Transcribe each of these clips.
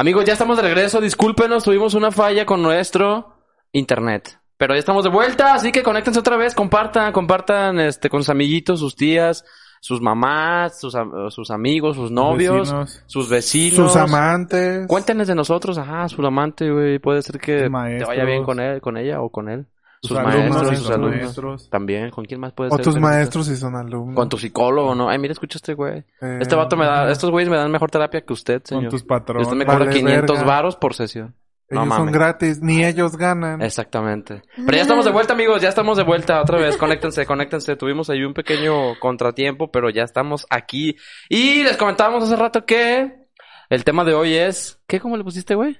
Amigos, ya estamos de regreso. Discúlpenos, tuvimos una falla con nuestro internet. Pero ya estamos de vuelta, así que conéctense otra vez, compartan, compartan este con sus amiguitos, sus tías, sus mamás, sus, am- sus amigos, sus novios, Vecinos. sus vecinos. Sus amantes. Cuéntenes de nosotros, ajá, su amante, güey. Puede ser que te vaya bien con él, con ella o con él. Sus, Sus maestros, alumnos, sus sus alumnos. maestros. También, ¿con quién más puede O ser? tus maestros si son alumnos. Con tu psicólogo, ¿no? Ay, mira, escucha este güey. Eh, Este vato me da, estos güeyes me dan mejor terapia que usted, señor. Con tus Y patrones. usted me cobra Vale, 500 verga. varos por sesión. No Ellos son mames. gratis, ni ellos ganan. Exactamente. Pero ya estamos de vuelta, amigos. Ya estamos de vuelta otra vez. Conéctense, conéctense. Tuvimos ahí un pequeño contratiempo, pero ya estamos aquí. Y les comentábamos hace rato que el tema de hoy es... ¿Qué? ¿Cómo le pusiste, güey?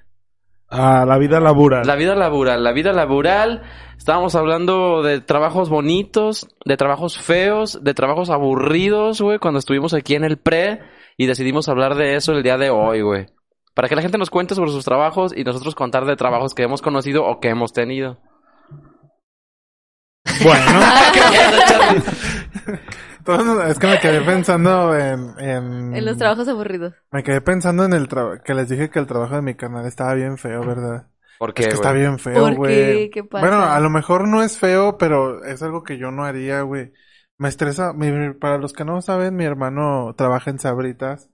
Ah, la vida labura. La vida laboral. La vida laboral. Estábamos hablando de trabajos bonitos, de trabajos feos, de trabajos aburridos, güey, cuando estuvimos aquí en el pre y decidimos hablar de eso el día de hoy, güey. Para que la gente nos cuente sobre sus trabajos y nosotros contar de trabajos que hemos conocido o que hemos tenido. Bueno, Es que me quedé pensando en... En, En los trabajos aburridos. Me quedé pensando en el trabajo... Que les dije que el trabajo de mi canal estaba bien feo, ¿verdad? ¿Por qué, es que está bien feo, ¿Por güey. qué? ¿Qué pasa? Bueno, a lo mejor no es feo, pero es algo que yo no haría, güey. Me estresa... mi- para los que no saben, mi hermano trabaja en Sabritas.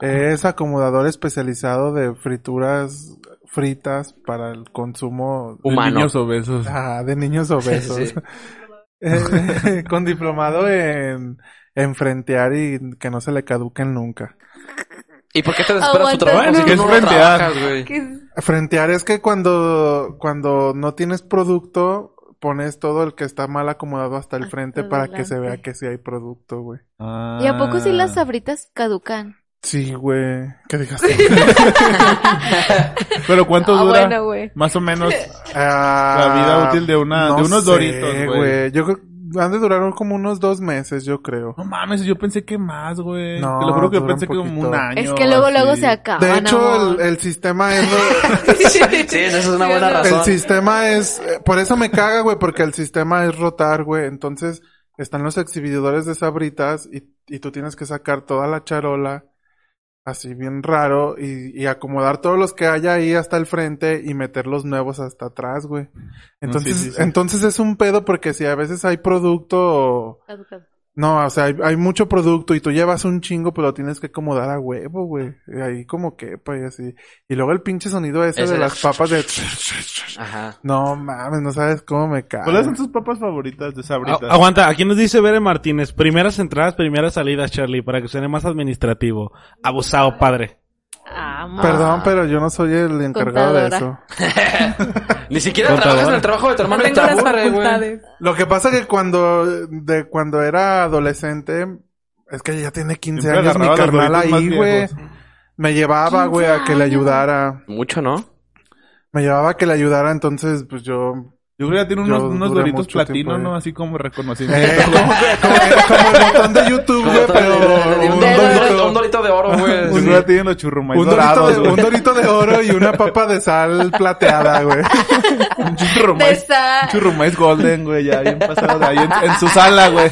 Es acomodador especializado de frituras fritas para el consumo de Humano. niños obesos. Ajá, de niños obesos. Sí. Eh, con diplomado en, en frentear y que no se le caduquen nunca. ¿Y por qué te desesperas tu trabajo Bueno, si ¿qué tú es no frentear? Frentear es que cuando, cuando no tienes producto, pones todo el que está mal acomodado hasta el Hasta frente para que se vea que sí hay producto, güey. Ah. ¿Y a poco si las sabritas caducan? Sí, güey. ¿Qué digas? Pero ¿cuánto Ah, dura? bueno, güey. Más o menos. Ah, La vida útil de una- de unos Doritos, güey. Yo creo han de durar como unos dos meses, yo creo. No mames, yo pensé que más, güey. No, Te lo juro que un pensé que como un año. Es que luego, así. luego se acaban, De hecho, el, el sistema es... Sí, esa es una buena razón. El sistema es, eh, por eso me caga, güey, porque el sistema es rotar, güey. Entonces, están los exhibidores de sabritas y, y tú tienes que sacar toda la charola, así bien raro, y, y acomodar todos los que haya ahí hasta el frente y meter los nuevos hasta atrás, güey. Entonces, sí, sí, sí. entonces es un pedo porque si a veces hay producto, Caducado. No, o sea, hay, hay mucho producto y tú llevas un chingo, pero lo tienes que acomodar a huevo, güey. Y Ahí como que, pues, así. Y luego el pinche sonido ese, de- las papas de... Ajá. No mames, no sabes cómo me cae. ¿Cuáles son tus papas favoritas de sabritas? A- aguanta, aquí nos dice Bere Martínez, primeras entradas, primeras salidas, Charlie, para que suene más administrativo. Abusado, padre. Amor. Perdón, pero yo no soy el encargado de eso. Ni siquiera Contadora. trabajas en el trabajo de tu hermano y te aburre, güey. Lo que pasa que cuando de cuando era adolescente es que ya tiene 15 Siempre años mi carnal ahí, güey. Me llevaba, güey, a que le ayudara. Mucho, ¿no? Me llevaba a que le ayudara, entonces pues yo Yo creo que ya tiene unos, unos doritos platino, ¿no? Así como reconocimiento. Eh, como, como- como el botón de YouTube, güey, pero un, un de dorito, dorito, un dorito de oro, güey. Un día tienen los churrumais un dorito, dorados, de, güey. un dorito de oro y una papa de sal plateada, güey. Un churrumais, un churrumais golden, güey, ya bien pasado de ahí en, en su sala, güey.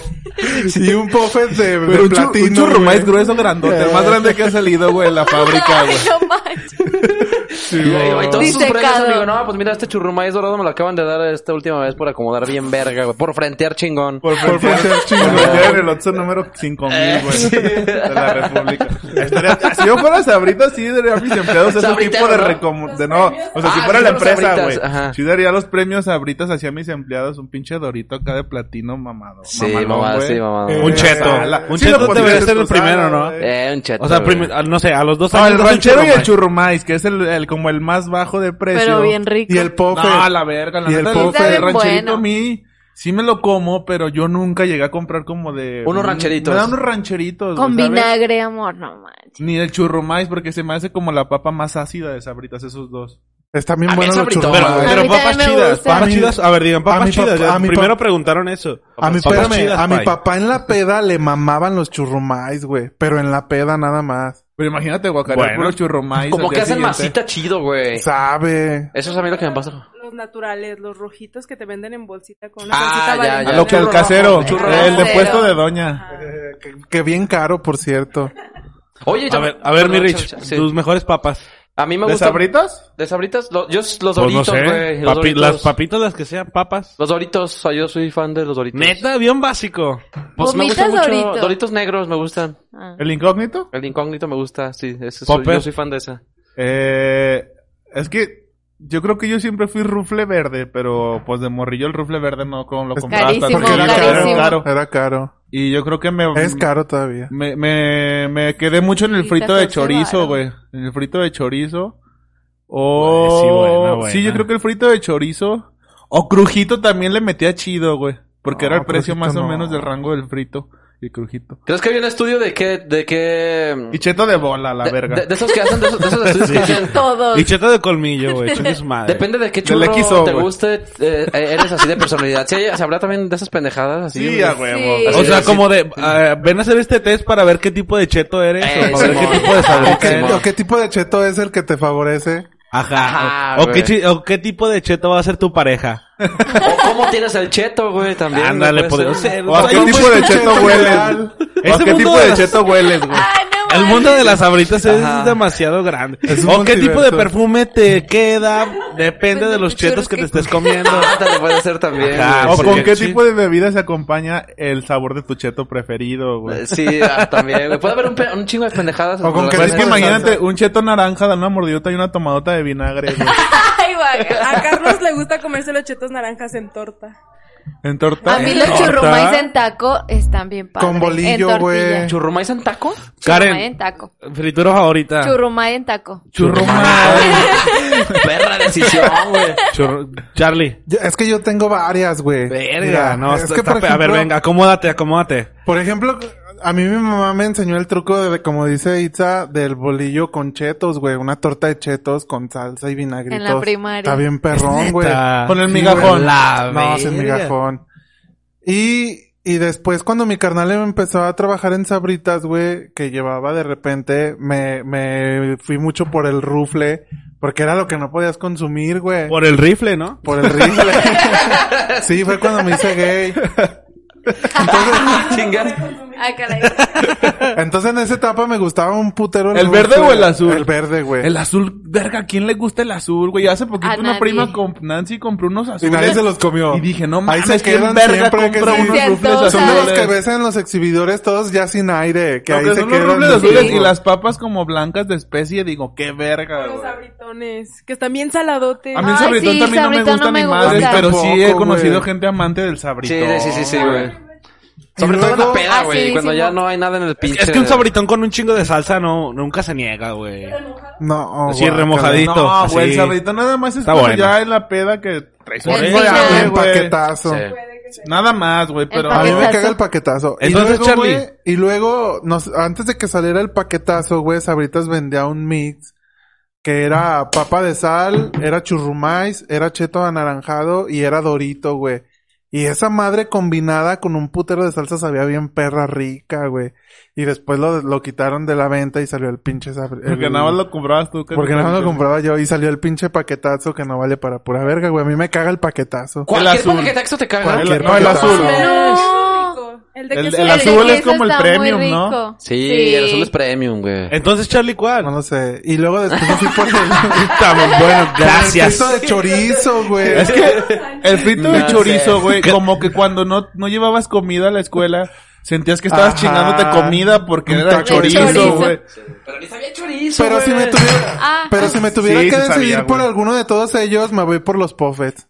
Y un puffet de, de Pero un, platino. un güey. grueso grandote, el más grande que ha salido, güey, en la fábrica, güey. No manches. Y, y todos sus Disecado. premios, digo, no, pues mira, este churrumais dorado me lo acaban de dar esta última vez por acomodar bien verga, güey. Por frentear chingón. Por frontear chingón. Ya en el número 5000, güey. De la República. Estaría- si yo fuera Sabrita, sí daría a mis empleados ese tipo de ¿no? recom... De no, o sea, si Ah, fuera sí, la los empresa, güey. Sí daría los premios Sabritas hacia mis empleados. Un pinche dorito acá de platino mamado. Sí, mamalón, mamá. Eh, Un cheto. Un Sí, cheto en ser el primero, ¿no? Eh, un cheto. O sea, no sé, a los dos No, años. el das un ranchero y el churrumais. que es el, el como el más bajo de precio. Pero bien rico. Y el puffet. No, la verga, la Y el neta, el, el rancherito bueno. a mí sí me lo como, pero yo nunca llegué a comprar como de... Unos rancheritos. Me dan unos rancheritos, Con vinagre, amor, no manches. Ni el churrumais, porque se me hace como la papa más ácida de sabritas, esos dos. Están bien buenos el los sabritón, Pero, papas chidas, papas chidas. A ver, digan a papas mi chidas. papá- ya. a mi Primero preguntaron eso. A mi, Papas espérame, chidas, a mi pai. papá en la peda le mamaban los churrumais, güey. Pero en la peda nada más. Pero imagínate, guacarear Bueno. puro churrumais. Como que hacen masita chido, güey. Sabe. Eso es a mí lo que me pasa. Los naturales, los rojitos que te venden en bolsita con una Ah, ya, ya. A lo que el casero, el de puesto de doña. Eh, que, que bien caro, por cierto. Oye, A ver, a ver, mi Rich, tus mejores papas. A mí me ¿De gusta. sabritas? ¿De sabritas? Lo- yo, los Pues doritos, no sé. güey. los Papi- doritos. las papitas, las que sean papas. Los doritos. O sea, yo soy fan de los doritos. Neta, bien básico. Pues me gustan mucho. Dorito. Doritos negros me gustan. Ah. ¿El incógnito? El incógnito me gusta, sí. Ese soy, Popper. yo soy fan de esa. Eh, es que yo creo que yo siempre fui rufle verde, pero pues de morrillo el rufle verde no como lo carísimo, Porque era carísimo. caro, Era caro. Y yo creo que me... Es caro todavía. Me, me, me quedé mucho en el frito de 14 chorizo, güey. En el frito de chorizo. O... Sí, buena, buena. Sí, yo creo que el frito de chorizo. O crujito también le metía chido, güey. Porque No, era el precio más o no. menos del rango del frito y crujito. ¿Crees que hay un estudio de qué, de qué... Y cheto de bola, la de, verga. de- de esos que hacen, de esos, de esos estudios que dicen... Todos. Y cheto de colmillo, güey. Su madre. Depende de qué churro XO, te guste, eh, eres así de personalidad. Sí, hay- habrá también de esas pendejadas así. Sí, a huevo. Sí. O sea, Sí, como de, eh, ven a hacer este test para ver qué tipo de cheto eres Eh, o para ver qué tipo de ¿O sabrita qué. Simón. o qué tipo de cheto es el que te favorece? Ajá. Ajá, o, qué, chi- o qué tipo de cheto va a ser tu pareja. O cómo tienes el cheto, güey, también. Ándale, ser. ser. O a qué tipo de cheto hueles. O a qué tipo de cheto hueles, güey. Ay, El mundo de las sabritas es Ajá. demasiado grande. Es O qué tipo de perfume te queda, depende de los chetos que te estés comiendo. Ándale, puede ser también. Ajá, güey, O con qué tipo de bebida se acompaña el sabor de tu cheto preferido, güey. Eh, Sí, ah, también, güey. Puede haber un, pe- un chingo de pendejadas. O con es que imagínate un cheto naranja, da una mordidota y una tomadota de vinagre, güey. Ay. A Carlos le gusta comerse los chetos naranjas en torta. En torta. A mí los torta. churrumais en taco están bien padres. Con bolillo, En tortilla. güey. ¿Churrumais en taco? Churrumai Karen. en taco. Fritura favorita. Churrumai en taco. Perra decisión, güey. Charlie. Es que yo tengo varias, güey. Verga, Mira, no, es está- que por está- a ver, ejemplo- venga, acomódate, acomódate. Por ejemplo, a mí mi mamá me enseñó el truco de, como dice Itza, del bolillo con chetos, güey. Una torta de chetos con salsa y vinagritos. En la primaria. Está bien perrón, güey. Con el Sí, migajón. güey. La No, sin migajón. Y, y después cuando mi carnal empezó a trabajar en Sabritas, güey, que llevaba de repente, me, me fui mucho por el rufle, porque era lo que no podías consumir, güey. Por el rifle, ¿no? Por el rifle. sí, fue cuando me hice gay. Chingas. Ay, caray. Entonces en esa etapa me gustaba un putero ¿El verde rufle. o el azul? El verde, güey. El azul, verga, ¿a quién le gusta el azul, güey? Hace poquito A una nadie. prima, con Nancy, compró unos Y azules. nadie se los comió. Y dije, no Ahí mames, se ¿quién quedan verga siempre que sí. unos Se rufles antoja. Son de los azules? que ves en los exhibidores todos ya sin aire, que No, ahí que se son los quedan. rufles Sí. azules y las papas como blancas de especie, digo, qué verga, Los sabritones, que están bien saladotes. A mí el Ay, sabritón sí, también no me sabritón gusta no me ni madre, pero sí he conocido gente amante del Sí, sabritón. sí, sí, sí, güey. Sobre todo en la peda, Ah, güey. sí, cuando sí, ya no hay nada en el pinche. Es que un sabritón con un chingo de salsa no, nunca se niega, güey. No, Así guácala. remojadito. No, güey, el sabritón nada más es Está cuando bueno. ya en la peda que traes un El chingo de pinche- hambre, Un güey. paquetazo. Sí. Nada más, güey, pero... A mí me caga el paquetazo. Entonces, y luego, Charlie. güey, y luego, nos, antes de que saliera el paquetazo, güey, Sabritas vendía un mix que era papa de sal, era churrumais, era cheto anaranjado y era dorito, güey. Y esa madre combinada con un putero de salsa sabía bien perra rica, güey. Y después lo, lo quitaron de la venta y salió el pinche sabr- Porque el- nada más lo comprabas tú. Porque nada más lo compraba yo y salió el pinche paquetazo que no vale para pura verga, güey. A mí me caga el paquetazo. Cualquier azul. paquetaxo te caga. No, el paquetazo. azul. El de El- el azul de es como el premium, ¿no? rico. Sí, el azul es premium, güey. Entonces, Charlie, ¿cuál? No lo sé. Y luego después fui por el... Estamos, bueno, gracias. Esto de chorizo, güey. Es que el frito de chorizo, sé. güey, como que cuando no, no llevabas comida a la escuela, sentías que estabas Ajá. chingándote comida porque era chorizo, güey. Pero ni sabía chorizo, Pero si me tuviera, Ah. pero si me tuviera Sí, que sí decidir sabía, por güey. alguno de todos ellos, me voy por los puffets.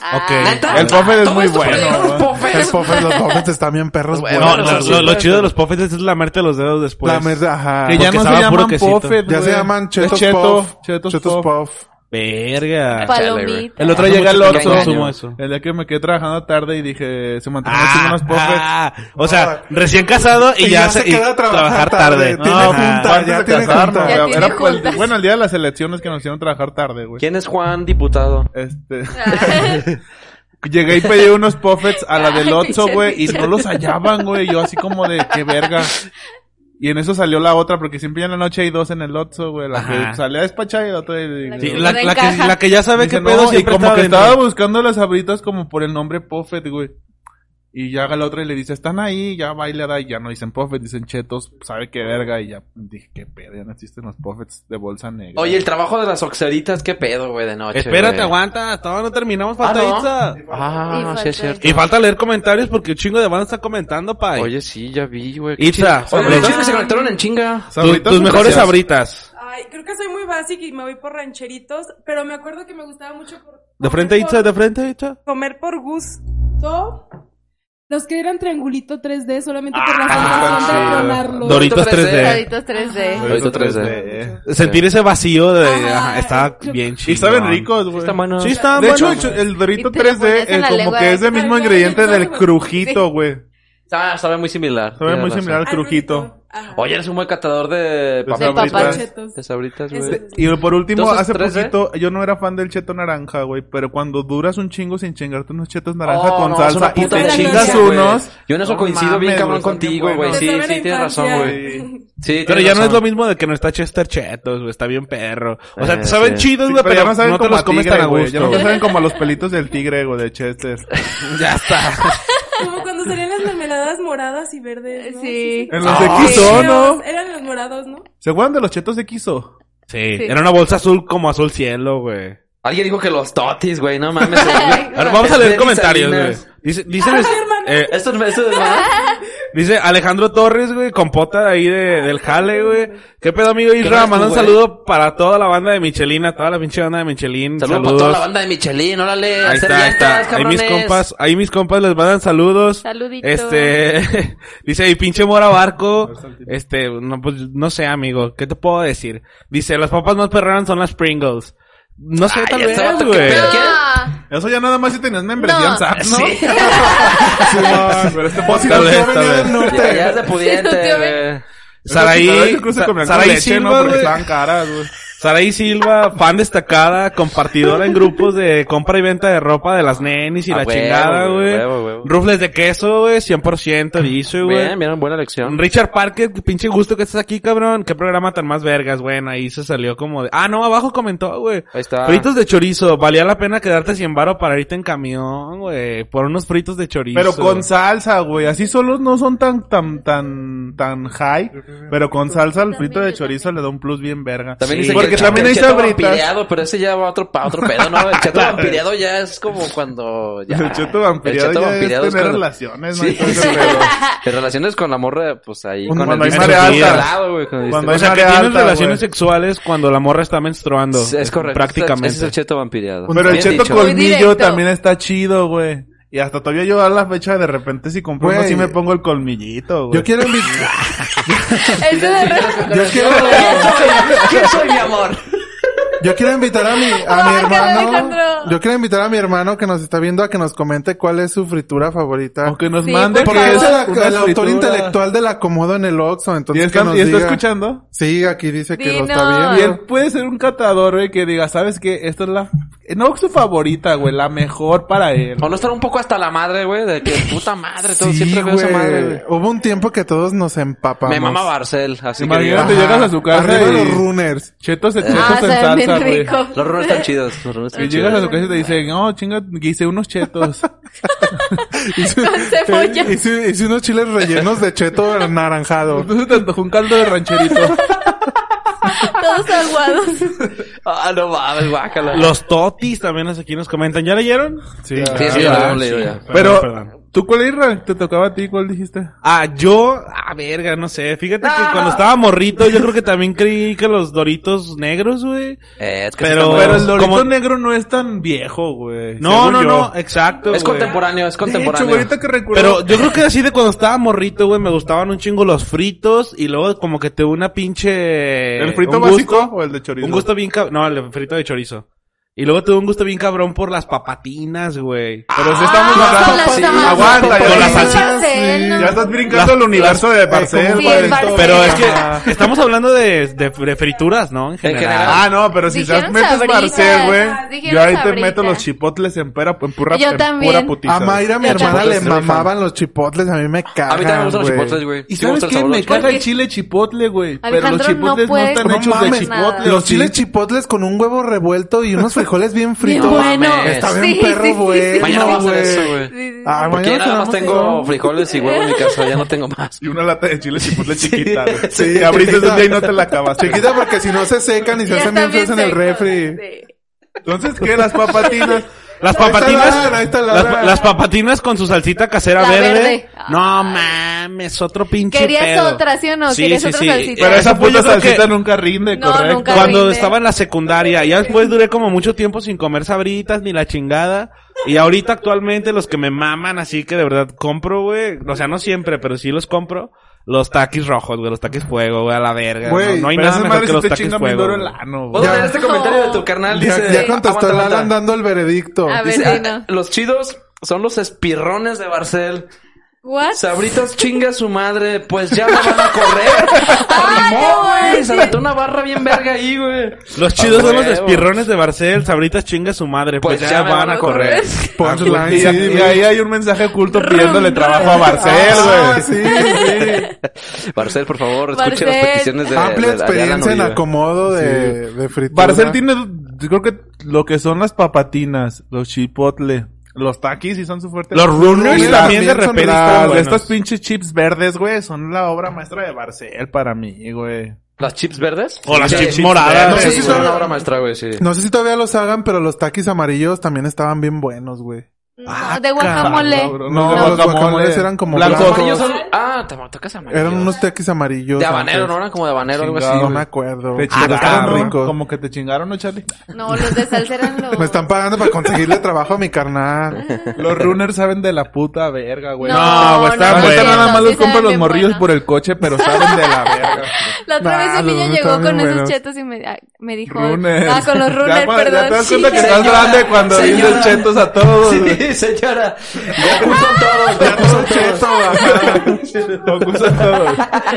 Ok. Ah. El puffet es muy bueno. los puffets. El puffet, los puffets están bien perros. Bueno, No, lo, chido de los puffets es lamerte los dedos después. la merda, ajá. Que ya no se llaman puffet, Ya se llaman chetos cheto, puff. Chetos, Chetos puff. puff. Verga. Palomita. El otro Hace llega el Oxxo. El día que me quedé trabajando tarde y dije, se mantienen Ah, unos puffets. ah, o sea, recién casado y, ya, se, y queda a trabajar tarde. No, junta, antes ya de tiene casarnos, junta. Ya güey. tiene Era pues, juntas. bueno, el día de las elecciones que nos hicieron trabajar tarde, güey. ¿Quién es Juan, diputado? Este, llegué y pedí unos puffets a la del pinche güey, y no los hallaban, güey. Yo así como de, qué verga. Y en eso salió la otra, porque siempre ya en la noche hay dos en el Oxxo, güey. La Ajá. que salía a despachar y la otra... y- Sí, que la, la que, la que ya sabe no, pedo y como que dentro. estaba buscando las abritas como por el nombre Puffet, güey. Y ya la otra y le dice, están ahí, ya va y ya no dicen Puffet, dicen chetos, sabe qué verga, y ya dije, qué pedo, ya no existen los Puffets de bolsa negra. Oye, el trabajo de las oxeritas, ¿qué pedo, güey, de noche? Espérate, güey? aguanta. Todavía no terminamos. Ah, Falta ¿no? Itza. Ah, sí es cierto. Y falta leer comentarios porque un chingo de banda está comentando, pay. Oye, sí, ya vi, güey. Itza. Oye, los se conectaron en chinga. Tus mejores sabritas. Ay, creo que soy muy básica y me voy por rancheritos, pero me acuerdo que me gustaba mucho por... De frente, Itza, por- de frente, Itza. Comer por gusto. Los que eran triangulito 3D solamente por la Ah, sensación de sí. tronarlos. Doritos 3D. Doritos 3D. Ahorita 3D. eh. Sentir ese vacío de... Ajá. ajá, está bien chido. Y saben ricos, güey. Están buenos. Sí, De hecho, el, el Dorito Y te lo 3D ponías en eh, como que es del mismo ingrediente del crujito, güey. Ah, sabe muy similar. Sabe muy similar al Al crujito. Ajá. Oye, eres un buen catador de papas. De sabritas, güey. Y por último, Entonces, hace 3D. poquito, yo no era fan del cheto naranja, güey, pero cuando duras un chingo sin chingarte unos chetos naranja Oh, con no, salsa y te chingas unos. Yo en eso no coincido bien mames, cabrón bien contigo, güey. Sí, sí, tienes razón, güey. Sí, Pero ya no es lo mismo de que no está Chester Chetos, güey. Está bien perro. O sea, Eh, te saben sí. chidos, Sí, güey, pero pero, ya no saben no te como los comes tan a gusto. Ya no saben como a los pelitos del tigre, güey, de Chester. Ya está. Mermeladas moradas y verdes, ¿no? Sí. En los Ah, de Quiso, Eran ¿no? los- Eran los morados, ¿no? ¿Se acuerdan de los chetos de Quiso? Sí, Sí. era una bolsa azul como azul cielo, güey. Alguien dijo que los totis, güey, no mames. Ahora vamos a Es leer de comentarios, güey. Dice, dicen, Ay, hermano. eh, Esto es, esto es. Dice Alejandro Torres, güey, compota de ahí de, del jale, güey. ¿Qué pedo, amigo Isra? Manda un güey? saludo para toda la banda de Michelin, a toda la pinche banda de Michelin. Saludos Saludos. para toda la banda de Michelin, órale. Ahí hacer está, ahí está. Ahí mis compas, ahí mis compas les mandan saludos. Saluditos. Este, dice, y pinche Mora Barco, este, no, pues, no sé, amigo, ¿qué te puedo decir? Dice, las papas más perronas son las Pringles. No sé, Ay, tal vez, güey. Eso ya nada más si tenías membresía No. en SAP, ¿no? Sí. Sí, no, pero este podcast Tal vez, Yo tal venía vez. del norte. Ya, Sí, pudiente, tío, güey. Saraí, se Saraí leche, ¿no? Silva, Porque estaban caras, güey. Saraí Silva, fan destacada, compartidora en grupos de compra y venta de ropa de las nenis y A la huevo, chingada, güey. Rufles de queso, güey, 100% dice, güey. Bien, bien, buena elección. Richard Parker, pinche gusto que estás aquí, cabrón. Qué programa tan más vergas, güey. Ahí se salió como de... Ah, no, abajo comentó, güey. Ahí está. Fritos de chorizo. Valía la pena quedarte 100 varo para irte en camión, güey. Por unos fritos de chorizo. Pero con salsa, güey. Así solos no son tan, tan, tan, tan high. Pero con salsa el frito de chorizo le da un plus bien verga. También Sí, dice porque que el también cheto- hay sabritas. vampireado, pero ese ya va a otro, pa' otro pedo, ¿no? El cheto vampireado ya es como cuando ya... el cheto el cheto ya vampireado es es tener cuando- relaciones, ¿no? Sí, relaciones con la morra, pues ahí Cuando con el hay marea al alta. lado, güey, cuando O sea, que tienes alta, relaciones sexuales cuando la morra está menstruando. Es, correcto. Prácticamente. Ese es el cheto vampireado. Pero el cheto colmillo también está chido, güey. Y hasta todavía yo a la fecha de repente si compro uno sí me pongo el colmillito, güey. Yo quiero invitar. Yo quiero. ¿Quién soy mi amor? Yo quiero invitar a mi, a mi hermano. Yo quiero invitar a mi hermano que nos está viendo a que nos comente cuál es su fritura favorita. O que nos Sí, mande por Porque que es el, autor intelectual del acomodo en el Oxxo, ¿Y, entonces está, que nos y está diga. escuchando? Sí, aquí dice que lo está viendo. Y él puede ser un catador, güey, que diga, ¿sabes qué? Esta es la... No su favorita, güey, la mejor para él. O no estar un poco hasta la madre, güey, de que puta madre, todo Sí, siempre veo esa madre, güey. Hubo un tiempo que todos nos empapamos. Me mama Barcel, así que Imagínate, diga, llegas a su casa Arriba y- los runners. Chetos, chetos Ah, en salsa, güey. Los runners están chidos, los Y llegas a su casa y te dicen, no, chinga, hice unos chetos. Hice, Con cebolla. hice- hice unos chiles rellenos de cheto anaranjado. Entonces te antojó un caldo de rancherito. Todos aguados. Ah, no mames, guácala. Los totis también aquí nos comentan. ¿Ya leyeron? Sí. Sí, Ah, sí, ah, sí. ya. Pero, perdón. ¿Tú cuál era? ¿Te tocaba a ti? ¿Cuál dijiste? Ah, yo, ah, verga, no sé. Fíjate que cuando estaba morrito, yo creo que también creí que los doritos negros, güey. Eh, es que Pero- Pero el dorito como- negro no es tan viejo, güey. No, no, yo. no, exacto. Es güey. contemporáneo, es De hecho, contemporáneo. güey, ahorita que recuerdo... Pero yo creo que así de cuando estaba morrito, güey, me gustaban un chingo los fritos y luego como que te una pinche... ¿El frito un básico gusto- o el de chorizo? Un gusto bien. No, el frito de chorizo. Y luego tuve un gusto bien cabrón por las papatinas, güey. Pero si estamos Ah, hablando... con las Sí, aguanta, ya Con la estás- salsita. Barcel, ¿no? Ya estás brincando el universo de Barcel. Pero es que estamos hablando de, de, de frituras, ¿no? En general. general. Ah, no, pero si te metes. Barcel, güey, Dijeron yo ahí te meto los chipotles en, pera, en pura, Yo en también. pura putiza. A Mayra, mi Yo hermana, también. le mamaban los chipotles. A mí me cagan, A mí también me gustan los güey. chipotles, güey. ¿Y sabes qué? Me caga el chile chipotle, güey. Pero los chipotles no, están hechos de mames, chipotle. los chiles chipotles con un huevo revuelto y unos frijoles bien Bien fritos. bueno. Está bien Sí, perro, sí, sí, güey. sí. Mañana vamos a hacer eso, güey. Ah, Porque nada más tengo eso. frijoles y huevo en mi casa, ya no tengo más. Y una lata de chile chipotle chiquita, güey. Sí, abriste un día y no te la acabaste. Chiquita porque si no se secan y se hacen bien feos en el refri. Sí. Entonces, ¿qué? Las papatinas. Las Ahí está papatinas. la- ahí está la- las, las papatinas con su salsita casera La verde. verde. No mames, otro pinche ¿Querías pedo. otra, sí o no? Sí, ¿Querías sí, otra sí. salsita? Pero esa puta yo creo salsita que- nunca rinde, No, correcto. nunca. Cuando rinde. estaba en la secundaria. Ya después duré como mucho tiempo sin comer sabritas ni la chingada. Y ahorita actualmente los que me maman así que de verdad compro, güey. O sea, no siempre, pero sí los compro. Los taquis rojos, güey. Los taquis fuego, güey, a la verga. Güey, no, no hay nada mejor madre que los taquis fuego. duro el güey. ano, güey. ¿Puedo Ya. leer este comentario de tu carnal? Ya, Dice, ya contestó el aguanta, Alan dando el veredicto. A ver, Dice, ah, los chidos son los espirrones de Barcel. ¿What? Sabritas chinga su madre, pues ya me van a correr. Arrimó, güey. Se aventó una barra bien verga ahí, güey. Los chidos Ah, son los espirrones de Barcel. Sabritas chinga su madre. Pues, ya, me van a correr. Punchline, Y, sí, y ahí hay un mensaje oculto pidiéndole trabajo a Barcel, Ah, güey. sí, sí. Barcel, por favor, escuche Barcel. las peticiones de, Amplia de- de experiencia en acomodo de, de fritura. Barcel tiene, yo creo que lo que son las papatinas, los chipotle, los taquis sí son su fuerte. Los runners también de repente las- estas pinches chips verdes, güey, son la obra maestra de Barcel para mí, güey. ¿Las chips verdes? O las Sí, chips moradas. No sé si son una obra maestra, güey, sí. No sé si todavía los hagan, pero los taquis amarillos también estaban bien buenos, güey. No, de guacamole. Cabrón, No, los guacamoles eran como Los blancos. amarillos son... Ah, te tocas amarillos. Eran unos taquis amarillos. De habanero, antes. ¿no? Eran como de habanero, algo así. No me acuerdo. Te estaban chingaron. Como que te chingaron, ¿no, Charlie? No, los de salsa eran los... Me están pagando para conseguirle trabajo a mi carnal. Los runners saben de la puta verga, güey. No, güey, están nada más los compro saben los morrillos por el coche, pero saben de la verga. La otra Nah, vez un los niño llegó con esos chetos y me, ah, me dijo... Runners. Ah, con los Ya runners, cuando- perdón. Ya te das sí. cuenta que estás Señora, grande cuando señora. dices chetos a todos. Sí, señora. Goku son todos, Goku son todos. Goku son todos.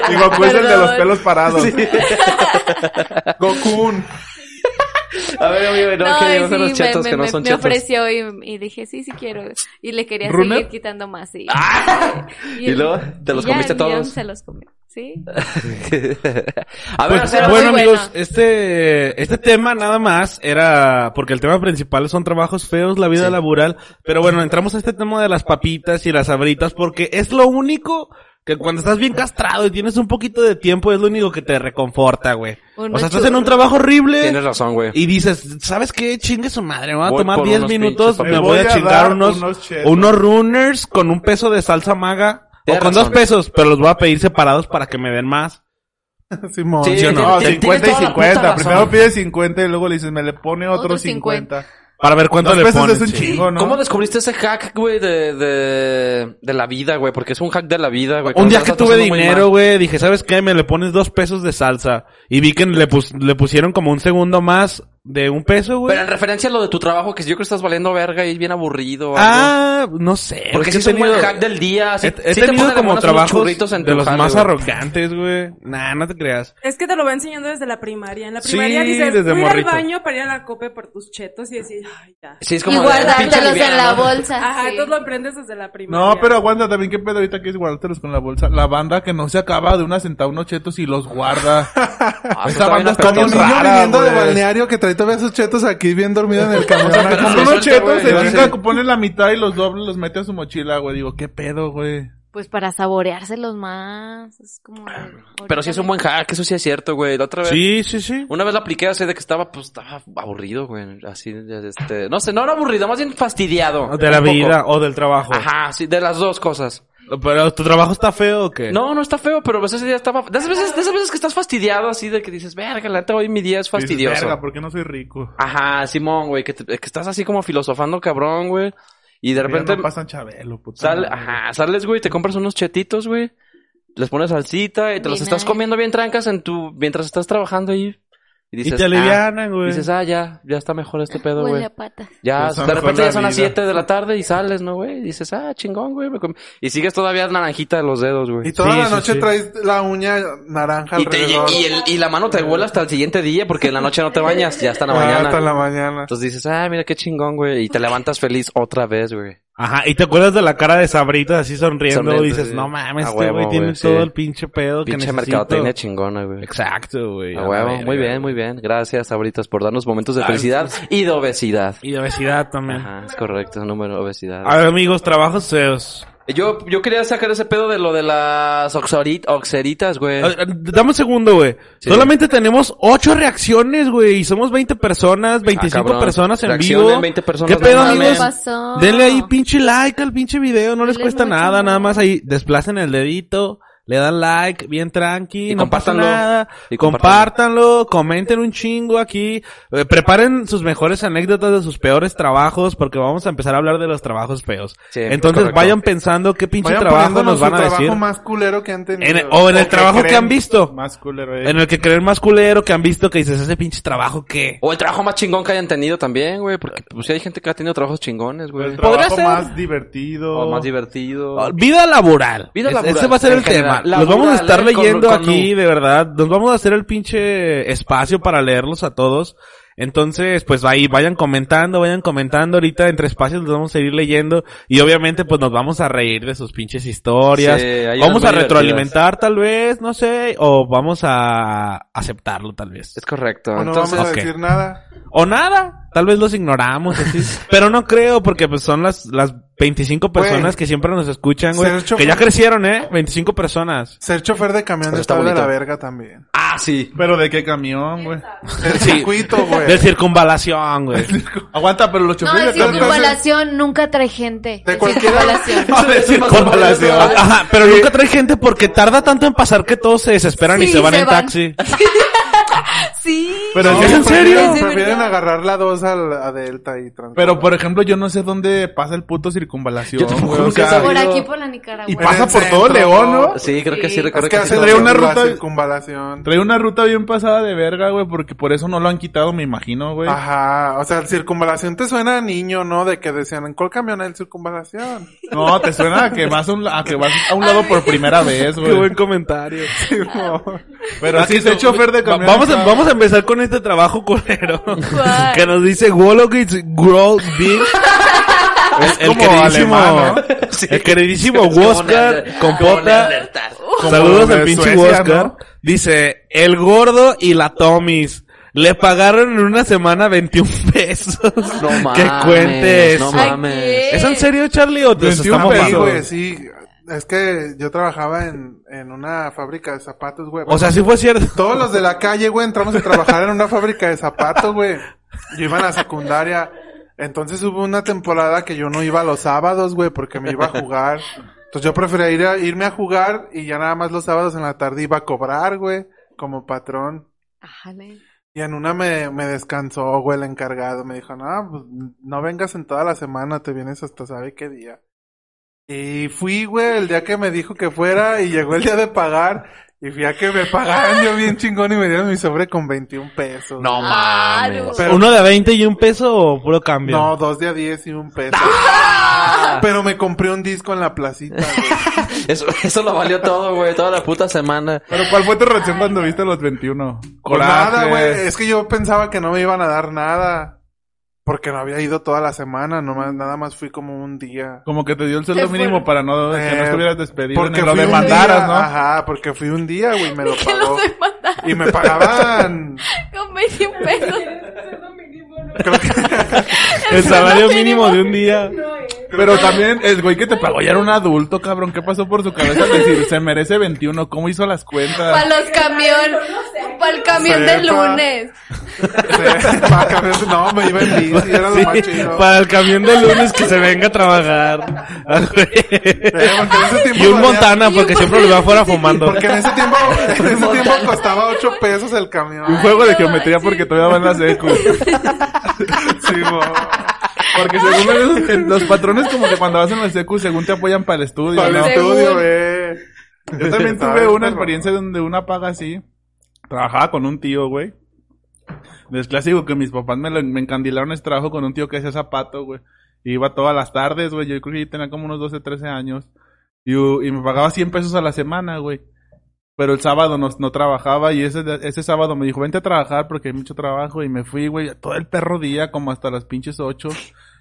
Y Goku es el de los Perdón. pelos parados. Goku. A ver, amigo, no, No, que y sí, los chetos me, que no me- son me chetos. ofreció y, y dije, sí, sí quiero. Y le quería ¿Runner? seguir quitando más, sí. Y luego, ¿te los y comiste y ya todos? se los comió, sí. A ver, Pues, bueno, amigos, bueno. este, este tema nada más era, porque el tema principal son trabajos feos, la vida laboral, pero bueno, entramos a este tema de las papitas y las sabritas, porque es lo único que cuando estás bien castrado y tienes un poquito de tiempo, es lo único que te reconforta, güey. O sea, estás en un trabajo horrible. Tienes razón, güey. Y dices, ¿sabes qué? Chingue su madre, me voy a Voy tomar por 10 unos minutos, me voy a Me voy a chingar unos, unos unos runners con un peso de salsa maga, o con razón. dos pesos, pero los voy a pedir separados para que me den más. Simón. Sí, ¿Sí o no? No, Tienes 50 y toda la 50. puta Primero pide 50 y luego le dices, me le pone otro Otros 50. Para ver cuánto Dos le pesos pones. es un sí. chingo, ¿no? ¿Cómo descubriste ese hack, güey, de, de, de la vida, güey? Porque es un hack de la vida, güey. Un Cuando día estás que tuve pasando muy dinero, mal. güey, dije, ¿sabes qué? Me le pones dos pesos de salsa. Y vi que le, pus- le pusieron como un segundo más de un peso, güey. Pero en referencia a lo de tu trabajo, que yo creo que estás valiendo verga y es bien aburrido. algo. Ah, no sé. porque es si que es un buen hack del día. Si, He, he sí te tenido de como trabajos de los jale, más güey. arrogantes, güey. Nah, no te creas. Es que te lo va enseñando desde la primaria. En la Sí, primaria dices, desde voy al baño para ir a la cope por tus chetos y decir, ay, ya. Sí, es como Y guardártelos en la ¿no? bolsa. Ajá, sí. entonces lo aprendes desde la primaria. No, pero aguanta también, ¿qué pedo ahorita quieres guardártelos con la bolsa? La banda que no se acaba de una sentada unos chetos y los guarda. Ah, Esa está banda está Como bien rara, viniendo de balneario que trae todavía sus chetos aquí bien dormido en el camión. Compra unos chetos, güey, se chinga, pone la mitad y los doble los mete a su mochila, güey. Digo, ¿qué pedo, güey? Pues para saboreárselos más. Es como. Pero sí es un buen hack, eso sí es cierto, güey. La otra vez. Sí, sí, sí. Una vez la apliqué así de que estaba, pues, estaba aburrido, güey. Así, de- este, no sé, no era aburrido, más bien fastidiado. De la poco. vida o del trabajo. Ajá, sí, de las dos cosas. Pero tu trabajo está feo o qué? No, no está feo, pero pues ese día estaba, de esas veces, de esas veces que estás fastidiado así de que dices, verga, la neta hoy mi día es Dices, fastidioso. Verga, ¿por qué no soy rico? Ajá, Simón, güey, que, te- que estás así como filosofando cabrón, güey. Y de repente no pasan chabelo, puta. sal, ajá, sales, güey, te compras unos chetitos, güey. Les pones salsita y te los estás comiendo bien trancas en tu, mientras estás trabajando ahí. Y Y dices, te ah, alivianan, güey. dices, ah, ya, ya está mejor este pedo, Huele güey. a patas. Ya, Pues, de repente la ya son las vida. 7 de la tarde y sales, ¿no, güey? Y dices, ah, chingón, güey. me comí". Y sigues todavía naranjita de los dedos, güey. Y toda Sí, la noche sí. traes la uña naranja Y, te- y, y el- y la mano te vuela hasta el siguiente día porque en la noche no te bañas, ya hasta la Ah, mañana. Hasta la mañana. Entonces dices, ah, mira qué chingón, güey. Y te levantas feliz otra vez, güey. Ajá, y te acuerdas de la cara de Sabrita así sonriendo, Sonriendo, dices, sí. no mames, este güey tiene todo sí. el pinche pedo que Pinche necesito. mercadotecnia chingona, güey. Exacto, güey. A huevo, muy bien, muy bien. Gracias, Sabritas, por darnos momentos de Ay, felicidad y de obesidad. Y de obesidad también. Ajá, es correcto, número obesidad. A ver, amigos, trabajos feos. Yo, yo quería sacar ese pedo de lo de las oxorit- oxeritas, güey. A ver, Dame un segundo, güey. Sí. Solamente tenemos ocho reacciones, güey. Y somos 20 personas, 25 Ah, personas en Reaccionen vivo. 20 personas, ¿Qué pedo, amigos? Denle ahí pinche like al pinche video, no les cuesta mucho nada, nada más ahí desplacen el dedito, le dan like, bien tranqui, Y no pasa compártanlo. nada, Y compártanlo, comenten un chingo aquí, eh, preparen sus mejores anécdotas de sus peores trabajos, porque vamos a empezar a hablar de los trabajos feos. Sí, Entonces correcto. vayan pensando qué pinche Vayan trabajo nos van a trabajo decir. más culero que han tenido. En el- o en el que trabajo que han visto. Más culero, eh. En el que creen más culero, que han visto, que dices, ese pinche trabajo que... O el trabajo más chingón que hayan tenido también, güey. Porque pues sí hay gente que ha tenido trabajos chingones, güey. El podría trabajo ser. más divertido. O más divertido. Vida laboral. Vida Es- laboral, Ese va a ser en el general. tema. Los vamos a estar eh, leyendo con aquí, de verdad. Nos vamos a hacer el pinche espacio para leerlos a todos. Entonces, pues ahí vayan comentando, vayan comentando. Ahorita entre espacios los vamos a ir leyendo. Y obviamente, pues nos vamos a reír de sus pinches historias. Sí, vamos a retroalimentar tal vez, no sé. O vamos a aceptarlo tal vez. Es correcto. O no Entonces, vamos a decir nada. O nada. Tal vez los ignoramos, así. Pero no creo, porque pues son las, las 25 personas Güey. que siempre nos escuchan, güey. Ser Que ya crecieron, eh. 25 personas. Ser chofer de camión Eso está, está de la verga también. Ah, sí. Pero de qué camión, güey. El circuito, güey. De circunvalación, güey. Aguanta, pero los No, choferes de de circunvalación nunca trae gente. De cualquiera- circunvalación. No, de circunvalación. Ajá, pero nunca trae gente porque tarda tanto en pasar que todos se desesperan y se van se en van. taxi. Sí. Pero, No, sí, ¿Es en serio? prefieren- Es agarrar la 2 al, a Delta y pero por ejemplo, yo no sé dónde pasa el puto circunvalación. Yo tampoco güey, o sea. Por aquí, por la Nicaragua. y pasa por todo León, ¿no? ¿no? Sí, creo que sí, Sí. recuerdo Es que que hace sí. trae una la ruta- circunvalación. Trae una ruta bien pasada de verga, güey, porque por eso no lo han quitado, me imagino, güey. Ajá, o sea, el circunvalación te suena a niño, ¿no? De que decían, ¿en cuál camión hay el circunvalación? No, te suena a que vas a un, a que vas a un lado por primera vez, Qué güey. buen comentario. Pero sí, soy chofer de camión. Vamos a, vamos a empezar con este trabajo culero. ¿Cuál? que nos dice Wolowitz Grow Big. El, el queridísimo, alemán, ¿no? el queridísimo Oscar Compota. Saludos al pinche Oscar. ¿no? Dice, el gordo y la Tomis. Le pagaron en una semana 21 pesos. No que mames, cuente no eso. Ay, mames. ¿Es en serio, Charlie, o te 21 estamos. Sí, güey, sí. Es que yo trabajaba en, en una fábrica de zapatos, güey. O sea, sí fue cierto. Todos los de la calle, güey, entramos a trabajar en una fábrica de zapatos, güey. Yo iba a la secundaria. Entonces hubo una temporada que yo no iba los sábados, güey, porque me iba a jugar. Entonces yo prefería ir a- irme a jugar y ya nada más los sábados en la tarde iba a cobrar, güey, como patrón. Ájale. Y en una me, me descansó, güey, el encargado. Me dijo, no, pues no vengas en toda la semana, te vienes hasta sabe qué día. Y fui, güey, el día que me dijo que fuera y llegó el día de pagar. Y fui a que me pagaran yo bien chingón y me dieron mi sobre con 21 pesos. No Ah, mames. no. Pero- ¿Uno de 20 y un peso o puro cambio? No, dos de a 10 y un peso. Pero me compré un disco en la placita, güey. Eso, eso lo valió todo, güey. Toda la puta semana. Pero ¿cuál fue tu reacción cuando viste los 21? Pues nada, güey. Es que yo pensaba que no me iban a dar nada. Porque no había ido toda la semana. Nomás, nada más fui como un día. Como que te dio el sueldo mínimo para no, que no Eh, estuvieras despedido Porque ni lo demandaras, ¿no? Ajá, porque fui un día, güey, me lo pagó. Y me pagaban... con 21 pesos. creo que- El salario mínimo de un día. Pero también el güey que te pagó ya era un adulto, cabrón. ¿Qué pasó por su cabeza decir, se merece 21? ¿Cómo hizo las cuentas? Para los camión, para el camión de Sepa. lunes. Para cambiar- no, me iba en bici, era lo más chido. para el camión de lunes que se venga a trabajar. Y un Montana, porque siempre lo veo afuera fumando. Porque en ese tiempo, en ese tiempo costaba 8 pesos el camión. Un juego de geometría porque todavía va en la secu. Sí. Porque según esos- los patrones como que cuando vas en la secu, según te apoyan para el estudio, Para el ¿no? Estudio, eh. Yo también tuve ¿Sabes, una experiencia donde una paga así. Trabajaba con un tío, güey. Es clásico que mis papás me, lo- me encandilaron ese trabajo con un tío que hacía zapato, güey. Iba todas las tardes, güey. Yo creo que yo tenía como unos 12, 13 años. Y, uh, y me pagaba 100 pesos a la semana, güey. Pero el sábado no, no trabajaba y ese, ese sábado me dijo, vente a trabajar porque hay mucho trabajo. Y me fui, güey, todo el perro día, como hasta las pinches 8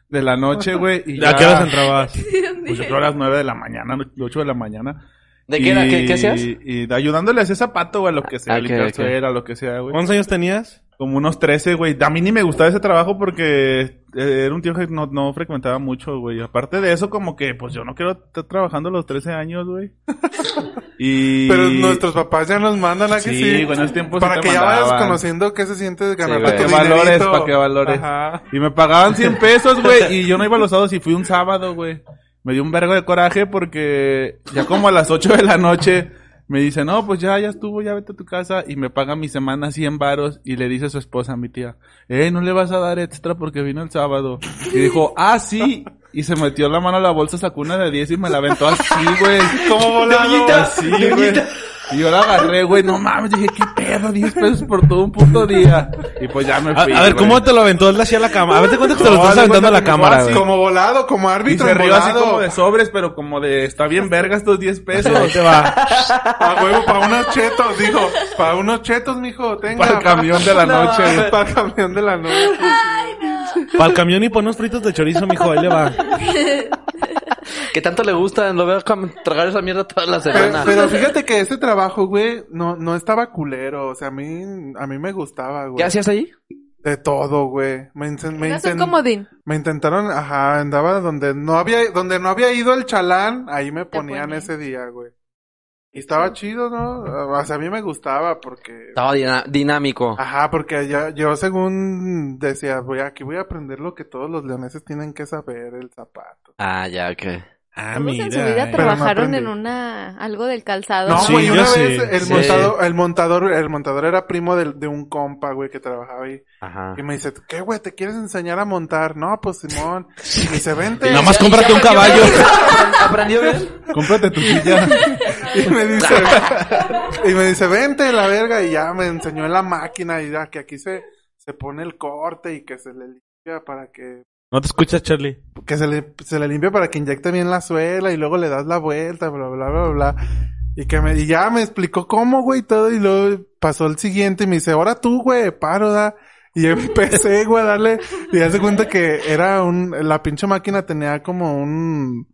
de la noche, güey. Y ¿A ya- qué horas entrabas? Pues yo creo a las 9 de la mañana, 8 de la mañana. ¿De qué era? ¿Qué, qué hacías? Y de ayudándole a ese zapato, güey, lo que sea, Ah, ok, limpiar ok. suela, lo que sea, güey. ¿Cuántos años tenías? Como unos 13, güey. A mí ni me gustaba ese trabajo porque eh, era un tío que no, no frecuentaba mucho, güey. Aparte de eso, como que, pues yo no quiero estar trabajando los 13 años, güey. y... Pero nuestros papás ya nos mandan a que Sí, sí. güey, en ese tiempo sí Para te que ya vayas conociendo qué se siente ganar güey. tu Pa' que valores, dinerito. pa' que valores. Ajá. Y me pagaban 100 pesos, güey. Y yo no iba a los sábados y fui un sábado, güey. Me dio un vergo de coraje porque ya como a las 8 de la noche me dice, no, pues ya, ya estuvo, ya vete a tu casa. Y me paga mi semana 100 varos. Y le dice a su esposa, a mi tía, eh, no le vas a dar extra porque vino el sábado. Y dijo, ah, sí. Y se metió la mano a la bolsa, sacó una de 10 y me la aventó así, güey. Como volando. Así, güey. Y yo la agarré, güey, no mames, dije, qué pedo, 10 pesos por todo un puto día. Y pues ya me A, fui. a ver, güey. ¿cómo te lo aventó él hacia la cámara? A ver, te cuento que te lo estás aventando a la cámara, güey. Como volado, como Y árbitro se rió así como de sobres, pero como de, está bien verga estos 10 pesos. Ahí te va. A huevo, para unos chetos, dijo. Para unos chetos, mijo, tenga. Para el camión de la noche. Para el camión de la noche. Para el camión y para unos fritos de chorizo, mijo, ahí le va. ¿Qué tanto le gusta? Lo veo tragar esa mierda toda la semana. pero fíjate que ese trabajo, güey, no, no estaba culero. O sea, a mí, a mí me gustaba, güey. ¿Qué hacías ahí? De todo, güey. Me, me, No inten- comodín. me intentaron, ajá, andaba donde no había, donde no había ido el chalán, ahí me ponían ese día, güey. Y estaba chido, ¿no? O sea, a mí me gustaba porque... Estaba dinámico. Ajá, porque ya, yo según decía, voy aquí voy a aprender lo que todos los leoneses tienen que saber, el zapato. Ah, ya, ok. Ah, Todos en su mira. vida eh. Trabajaron en una algo del calzado. No, güey, una sí. vez el Sí. montador, el montador, el montador era primo de, un compa, güey, que trabajaba ahí. Ajá. Y me dice, ¿qué, güey? ¿Te quieres enseñar a montar? No, pues Simón. Y me dice, vente. Nada más cómprate un caballo. ¿Aprendió bien? Cómprate tu silla. Y me dice, y me dice, vente la verga. Y ya me enseñó en la máquina y ya que aquí se, se pone el corte y que se le limpia para que, No te escuchas, Charlie. que se le, se le limpia para que inyecte bien la suela y luego le das la vuelta, bla, bla, bla, bla. Y que me, y ya me explicó cómo, güey, todo. Y luego pasó el siguiente y me dice, ahora tú, güey, paro, da. Y empecé, güey, a darle, y hace cuenta que era un, la pinche máquina tenía como un,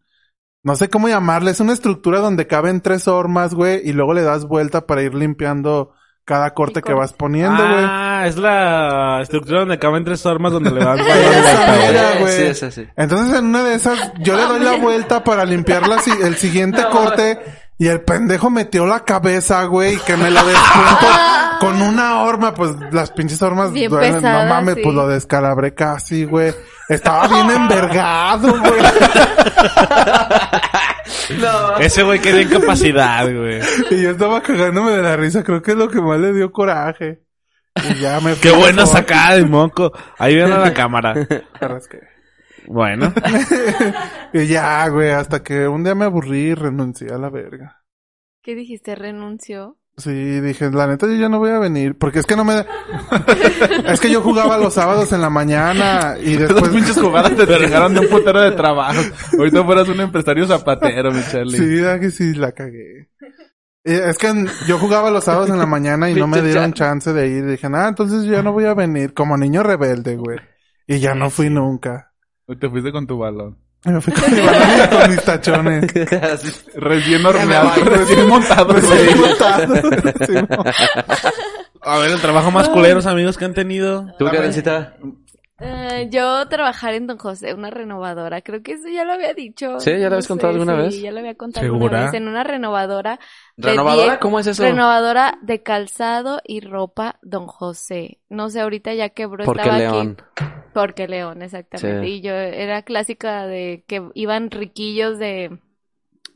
no sé cómo llamarle, es una estructura donde caben tres hormas, güey, y luego le das vuelta para ir limpiando cada corte que vas poniendo, güey. Ah, es la estructura donde caben tres armas donde le das Esa vuelta, güey. Sí. Entonces en una de esas, yo le doy la vuelta para limpiar la si- el siguiente corte y el pendejo metió la cabeza, güey, y que me lo despunto con una horma, pues las pinches hormas Bien duelen, pesada, no mames, sí. pues lo descalabré casi, güey. Estaba bien envergado, güey. Ese güey quería incapacidad, güey. Y yo estaba cagándome de la risa, creo que es lo que más le dio coraje. Y ya me Qué buena mejor. sacada de moco. Ahí viene la cámara. Bueno. Y ya, güey, hasta que un día me aburrí y renuncié a la verga. ¿Qué dijiste? ¿Renunció? Sí, dije, la neta yo ya no voy a venir, porque es que no me... es que yo jugaba los sábados en la mañana y Esas después... pinches jugadas te llegaron de un putero de trabajo. Ahorita fueras un empresario zapatero, mi Charlie. Sí, ¿verdad que sí, la cagué. Es que yo jugaba los sábados en la mañana y no me dieron chance de ir. Dije, ah, entonces yo ya no voy a venir, como niño rebelde, güey. Y ya no fui nunca. Te fuiste con tu balón. Me fui con mi balón y con mis tachones. Recién horneado, recién montado. Recién montado. Sí, no. A ver, el trabajo más culeros, amigos, que han tenido. ¿Tú qué Eh, yo trabajar en Don José, una renovadora. Creo que eso ya lo había dicho. Sí, ¿ya lo habías contado alguna sí, vez? ya lo había contado ¿Segura? alguna vez. En una renovadora. de ¿Renovadora? ¿Cómo es eso? Renovadora de calzado y ropa Don José. No sé, ahorita ya quebró. Porque estaba León. Aquí. Porque León, exactamente. Sí. Y yo era clásica de que iban riquillos de...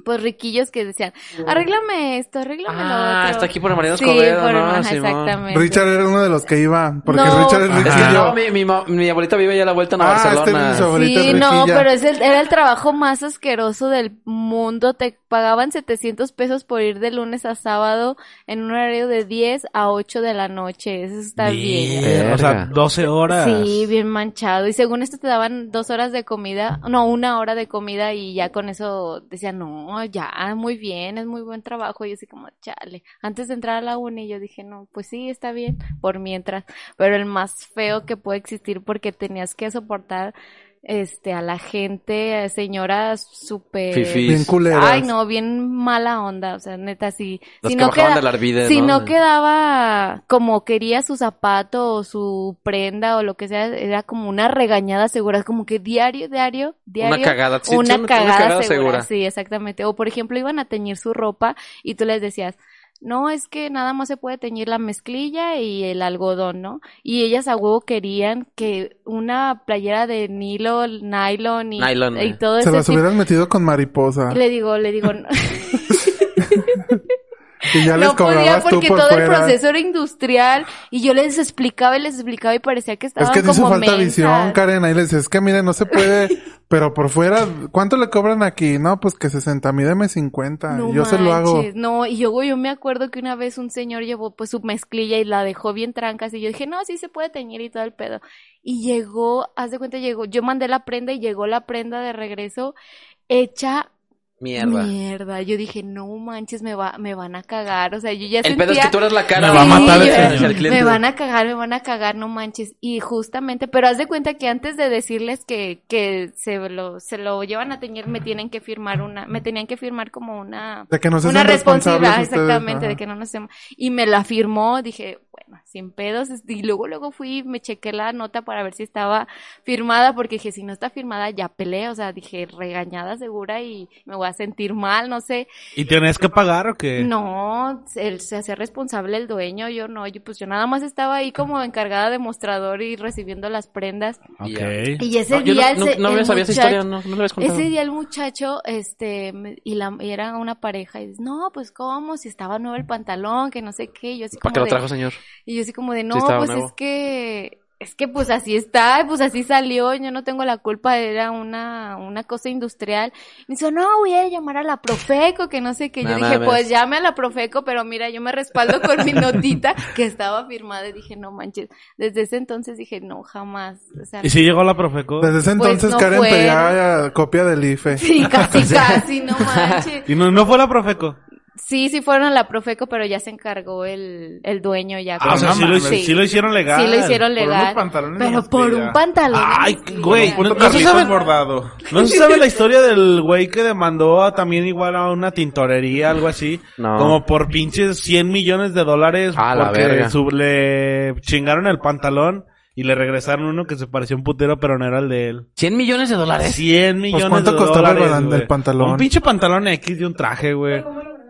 Pues riquillos que decían, arréglame esto, arréglame lo Ah, otro. está aquí por Mariano Sí, Escobedo, por- ¿no? ajá, Simón. exactamente. Richard era uno de los que iba, porque No. Richard es que riquillo. no, mi, mi, mi abuelita vive ya a la vuelta en Ah, este Barcelona. es su abuelita Sí, es no, pero es el- era el trabajo más asqueroso del mundo. Te pagaban 700 pesos por ir de lunes a sábado en un horario de 10 a 8 de la noche. Eso está bien. Bien, O sea, Verga. 12 horas. Sí, bien manchado. Y según esto te daban dos horas de comida, no, una hora de comida y ya con eso decían, no, ya, muy bien, es muy buen trabajo. Y así como, chale. Antes de entrar a la uni yo dije, no, pues sí, está bien, por mientras. Pero el más feo que puede existir porque tenías que soportar este a la gente, señoras súper. Bien culeras. Ay, no, bien mala onda, o sea, neta, si, Los si que no del Arvide, si ¿no? no quedaba como quería su zapato o su prenda o lo que sea, era como una regañada segura, como que diario, diario, diario. Una cagada, sí, una, sí, una- una cagada cagada segura. segura. Sí, exactamente. O por ejemplo, iban a teñir su ropa y tú les decías, no, es que nada más se puede teñir la mezclilla y el algodón, ¿no? Y ellas a huevo querían que una playera de nilo, nylon y, Nylon, y eh. todo Se ese las hubieras metido con mariposa. Le digo, le digo, no. Y ya les no podía porque por todo el proceso era industrial y yo les explicaba y les explicaba y parecía que Es estaban que te como hizo falta mensas. visión, Karen. Ahí le dices, es que mire, no se puede, pero por fuera, ¿cuánto le cobran aquí? No, pues que 60, mídeme 50. No y yo se lo hago. No, y yo, yo me acuerdo que una vez un señor llevó pues su mezclilla y la dejó bien trancas y yo dije, no, sí se puede teñir y todo el pedo. Y llegó, haz de cuenta, llegó, yo mandé la prenda y llegó la prenda de regreso hecha Mierda. mierda. Yo dije, no manches, me va, me van a cagar. O sea, yo ya El sentía... pedo es que tú eres la cara. Me va a matar Sí, el señor. cliente. Me van a cagar, me van a cagar, no manches. Y justamente, pero haz de cuenta que antes de decirles que, que se lo, se lo llevan a teñir, me tienen que firmar una, me tenían que firmar como una, De que no se una responsabilidad, exactamente, Ajá. de que no nos. Y me la firmó, dije, bueno, sin pedos. Y luego, luego fui, y me chequé la nota para ver si estaba firmada, porque dije, si no está firmada, ya peleé. O sea, dije, regañada segura y me voy a sentir mal, no sé. ¿Y tienes que pagar o qué? No, él se hace responsable el dueño, yo no, yo pues yo nada más estaba ahí como encargada de mostrador y recibiendo las prendas. Ok. Y ese No, día no, el, no, no el me sabía esa historia, no, no me lo habías contado. ese día el muchacho, este, me- y, la, y era una pareja, y dice, no, pues cómo, si estaba nuevo el pantalón, que no sé qué, y yo así ¿Para como qué lo de- trajo, señor? y yo así como de, no, pues nuevo. es que, es que pues así está, pues así salió, yo no tengo la culpa, era una, una cosa industrial. Y dice, no, voy a llamar a la Profeco, que no sé qué. Yo dije, pues llame a la Profeco, pero mira, yo me respaldo con mi notita que estaba firmada y dije, no manches. Desde ese entonces dije, no, jamás. O sea, ¿Y si llegó la Profeco? Desde ese Pues entonces no Karen fue. pedía copia del IFE. sí, casi, casi, no manches. ¿Y no, no fue la Profeco? Sí, sí fueron a la Profeco, pero ya se encargó el, el dueño ya. Ah, o sea, no sí lo, mames. sí lo hicieron legal. Sí lo hicieron Por unos legal. pero por un pantalón. Ay, güey, Puto no se sabe- bordado. ¿No se sabe la historia del güey que demandó a también igual a una tintorería, algo así? No. Como por pinches 100 millones de dólares A la porque su- le chingaron el pantalón y le regresaron uno que se parecía un putero pero no era el de él. ¿100 millones de dólares? 100 millones ¿cuánto de costaba dólares, el pantalón? Un pinche pantalón X de un traje, güey.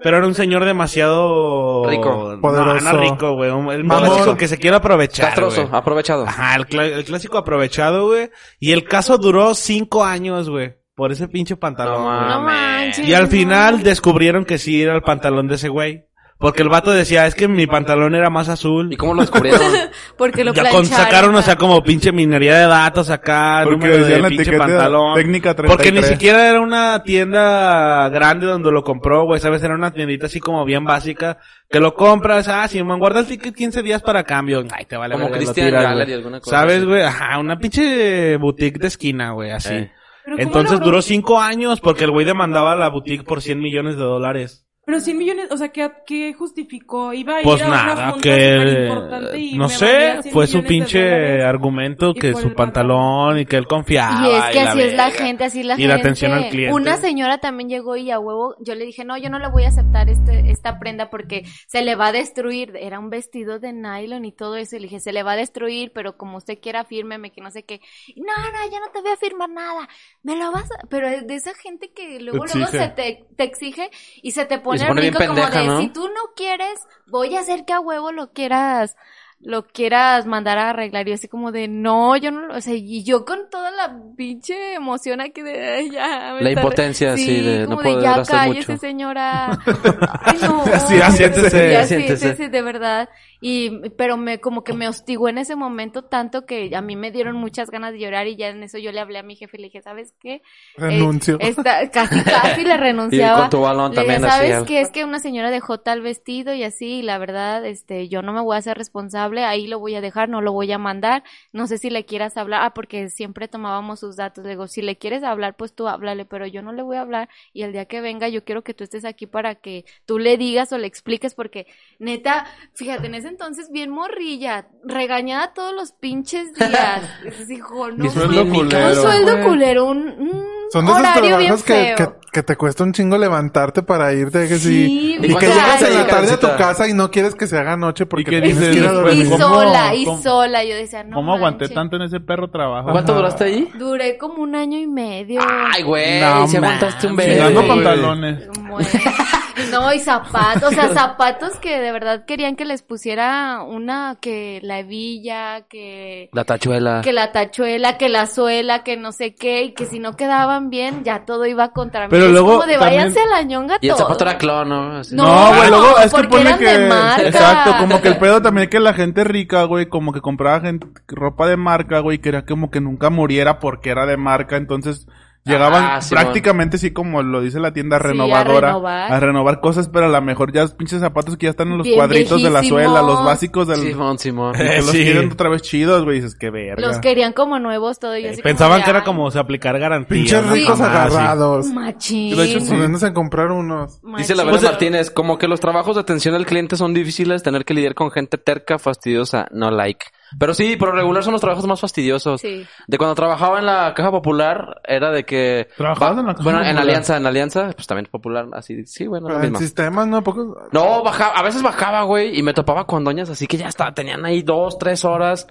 Pero era un señor demasiado... Rico. Poderoso. No, no rico, güey. Un- El Mamón. clásico que se quiere aprovechar, Castroso, güey. aprovechado. Ajá, el, cla- el clásico aprovechado, güey. Y el caso duró cinco años, güey. Por ese pinche pantalón. No manches. y al final descubrieron que sí era el pantalón de ese güey. Porque el vato decía, es que mi pantalón era más azul. ¿Y cómo lo descubrieron? Porque lo Ya con, plancharon. sacaron, o sea, como pinche minería de datos acá, Porque número decía de la pinche pantalón. técnica Porque ni 33. siquiera era una tienda grande donde lo compró, güey, sabes, era una tiendita así como bien básica, que lo compras, ah, si me guarda el ticket 15 días para cambio, ay, te vale Como verga, lo Christian tiras, Gallery, güey. alguna cosa ¿Sabes, güey? Ajá, una pinche boutique de esquina, güey, así. Eh. Pero ¿cómo Entonces duró cinco años porque el güey demandaba a la boutique por 100 millones de dólares. Pero 100 millones, o sea, ¿qué, qué justificó? Iba a ir Pues a una nada, junta que superimportante y no sé, valía 100 fue su pinche argumento y que su pantalón y que él confiaba. Y es que así es la gente, así es la Y gente. la atención al cliente. Una señora también llegó y a huevo, yo le dije, no, yo no le voy a aceptar este, esta prenda porque se le va a destruir. Era un vestido de nylon y todo eso. Y le dije, se le va a destruir, pero como usted quiera, fírmeme, que no sé qué. Y, no, no, ya no te voy a firmar nada. Me lo vas a... Pero de esa gente que luego, luego se te, te exige y se te pone, se el pone bien brinco como de, ¿no? si tú no quieres, voy a hacer que a huevo lo quieras lo quieras mandar a arreglar y así como de no, yo no, lo- o sea, y yo con toda la pinche emoción aquí de "Ay, ya. me La impotencia, sí, de no como poder ya hacer cállese mucho. señora. Ay, no. Sí, siéntese. Ya, Siéntese. sí, sí, de verdad. Y, pero me, como que me hostigó en ese momento tanto que a mí me dieron muchas ganas de llorar y ya en eso yo le hablé a mi jefe y le dije, ¿sabes qué? Eh, Renuncio. esta- casi, casi le renunciaba. Y con tu balón Le dije, también así. ¿Sabes qué? Es que una señora dejó tal vestido y así, y la verdad, este, yo no me voy a hacer responsable, ahí lo voy a dejar, no lo voy a mandar, no sé si le quieras hablar, ah, porque siempre tomábamos sus datos, le digo, si le quieres hablar, pues tú háblale, pero yo no le voy a hablar, y el día que venga yo quiero que tú estés aquí para que tú le digas o le expliques, porque neta, fíjate, en ese entonces bien morrilla, regañada todos los pinches días, dijo, no, un sueldo culero, un, un Son de esos trabajos que, que, que te cuesta un chingo levantarte para irte. Que Sí, sí, ¿Y y que llegas en la tarde a tu casa y no quieres que se haga noche porque ¿Y tienes dices que ir a y dormir. ¿Cómo- sola, y sola. Yo decía, no ¿Cómo aguanté tanto en ese perro trabajo? ¿Cuánto duraste ahí? Duré como un año y medio. Ay, güey, No si aguantaste un. Chingando güey. pantalones. No, y zapatos, o sea, zapatos que de verdad querían que les pusiera una, que la hebilla, que, La tachuela. que la tachuela, que la suela, que no sé qué, y que si no quedaban bien, ya todo iba contra mí. Pero Es luego como de también- váyanse a la ñonga Y el zapato era clon, ¿no? Así. No, No, güey, luego es que pone que... de marca. Exacto, como que el pedo también que la gente rica, güey, como que compraba gente, ropa de marca, güey, quería como que nunca muriera porque era de marca, entonces llegaban Ah, sí, prácticamente así como lo dice la tienda Sí, a renovadora, renovar. a renovar cosas, pero a lo mejor ya pinches zapatos que ya están en los Bien cuadritos de la suela, los básicos del... Simón, Simón. los Sí. quieren otra vez chidos, güey, dices, qué verga. Los querían como nuevos todo y así Pensaban que era "Ay, como o aplicar garantía. Pinches ricos agarrados. Machín. De hecho, sí. Poniéndose a comprar unos. Dice la. Vera Martínez, como que los trabajos de atención al cliente son difíciles, tener que lidiar con gente terca, fastidiosa, no like. Pero sí, por regular son los trabajos más fastidiosos. Sí. De cuando trabajaba en la caja popular, era de que... ¿Trabajabas en la Caja Bueno, en? Alianza, en Alianza, pues también popular, así, sí, bueno, Pero en sistemas, ¿no? ¿A poco? No, bajaba, a veces bajaba, güey, y me topaba con doñas así que ya está, tenían ahí dos, tres horas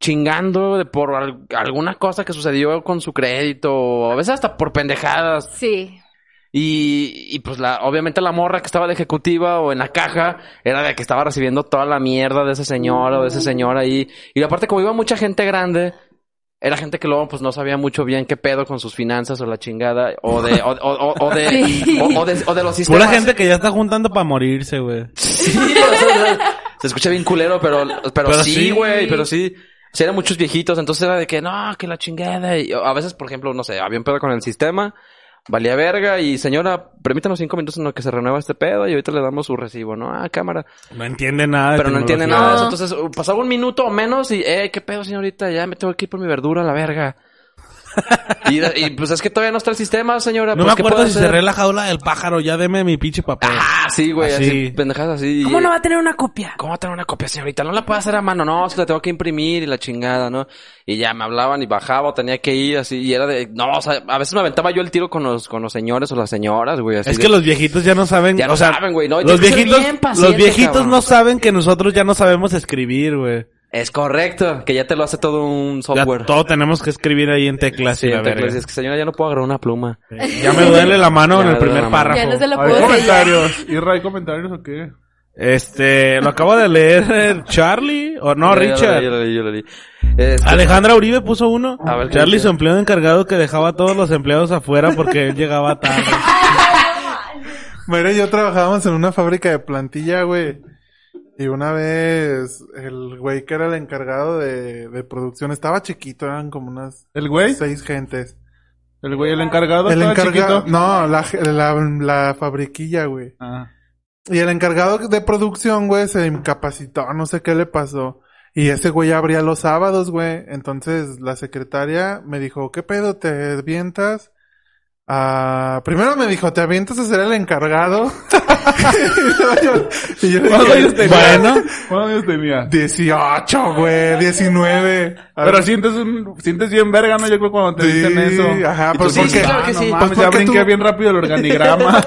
chingando de por al- alguna cosa que sucedió con su crédito, o a veces hasta por pendejadas. Sí. Y, y pues la, obviamente la morra que estaba de ejecutiva o en la caja era de que estaba recibiendo toda la mierda de ese señor o de ese señor ahí. Y aparte como iba mucha gente grande, era gente que luego pues no sabía mucho bien qué pedo con sus finanzas o la chingada, o de, o, o- o- o de, Sí. o, o de, o de los sistemas. Pura gente que ya está juntando para morirse, güey. Sí, o sea, se escucha bien culero, pero, pero, Pero sí, sí. güey, pero sí. Sí, eran muchos viejitos, entonces era de que no, que la chingada. Y a veces, por ejemplo, no sé, había un pedo con el sistema, valía verga, y señora, permítanos cinco minutos en lo que se renueva este pedo, y ahorita le damos su recibo, ¿no? Ah, cámara. No entiende nada. de Pero no entiende nada de eso. Entonces, uh, pasaba un minuto o menos, y, eh, qué pedo, señorita, ya me tengo que ir por mi verdura a la verga. y, y, pues es que todavía no está el sistema, señora. No pues, me ¿qué acuerdo si hacer? cerré la jaula del pájaro. Ya deme mi pinche papel. Ah, sí, güey, así, Así. pendejadas así. ¿Cómo no va a tener una copia? ¿Cómo va a tener una copia, señorita? No la puedo hacer a mano, no, si la tengo que imprimir y la chingada, ¿no? Y ya me hablaban y bajaba o tenía que ir así, y era de, no, o sea, a veces me aventaba yo el tiro con los, con los señores o las señoras, güey, así Es de- que los viejitos ya no saben. Ya no o sea, saben, güey, no, los ser viejitos, los viejitos cabrón. no saben que nosotros ya no sabemos escribir, güey. Es correcto, que ya te lo hace todo un Ya software. todo tenemos que escribir ahí en teclas Sí, y la en teclas, es que señora, ya no puedo agarrar una pluma. Ya me duele la mano Ya en el primer párrafo. Ya no se lo ¿Hay puedo comentarios? ¿Y hay comentarios o qué? Este, lo acabo de leer eh, Charlie, o no, Yo Richard. Yo lo leí, yo lo leí. Este, Alejandra Uribe puso uno. A ver, ¿qué Charlie, su empleado encargado que dejaba a todos los empleados afuera porque él llegaba tarde. Mayra y yo trabajábamos en una fábrica de plantilla, güey. Y una vez el güey que era el encargado de, de producción estaba chiquito, eran como unas ¿El güey? seis gentes. ¿El güey, el encargado? El estaba encargado, chiquito? no, la, la, la fabriquilla, güey. Ah. Y el encargado de producción, güey, se incapacitó, no sé qué le pasó. Y ese güey abría los sábados, güey. Entonces la secretaria me dijo, ¿qué pedo? ¿Te avientas? Ah, primero me dijo, ¿te avientas a ser el encargado? y yo, ¿Cuántos años tenía? bueno, ¿Cuántos años tenía? 18, güey, 19. A Pero sientes un, sientes bien verga, ¿no? Yo creo cuando te sí, dicen eso. Ajá, pues sí, porque, sí, claro que no sí. mames, Pues ya brinqué tú- bien rápido el organigrama.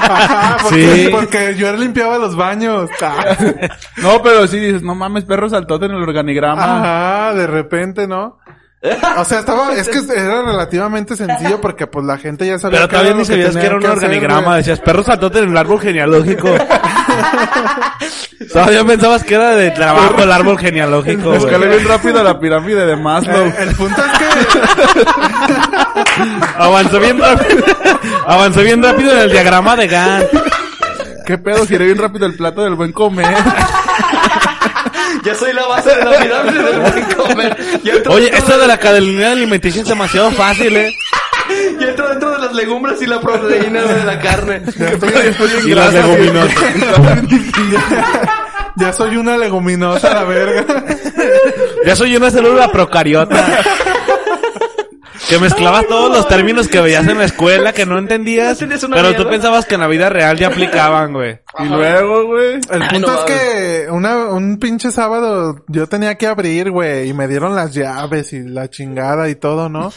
ajá, porque, Sí. porque yo limpiaba los baños. Ah. no, pero sí dices, no mames, perro saltote en el organigrama. Ajá, de repente, ¿no? O sea, estaba, es que era relativamente sencillo porque pues la gente ya sabía Pero que era todavía ni sabías que era un organigrama. Decías, perro saltote en el árbol genealógico. Todavía pensabas que era de trabajo el árbol genealógico. Escalé bien rápido la pirámide de Maslow. Eh, el punto es que Avanzó bien rápido. Avanzó bien rápido en el diagrama de Gantt. ¿Qué pedo? Giré bien rápido el plato del buen comer. Ya soy la base de la pirámide del buen comer. Ya entro Oye, esto de- de la cadena alimenticia es demasiado fácil, eh. Ya entro dentro de las legumbres y la proteína de la carne. Y las leguminosas. ya soy una leguminosa, la verga. Ya soy una célula procariota. Que mezclaba todos los términos que veías en la escuela que no entendías. Pero tú pensabas que en la vida real ya aplicaban, güey. y luego, güey. El Ay, punto no es que una, un pinche sábado yo tenía que abrir, güey, y me dieron las llaves y la chingada y todo, ¿no?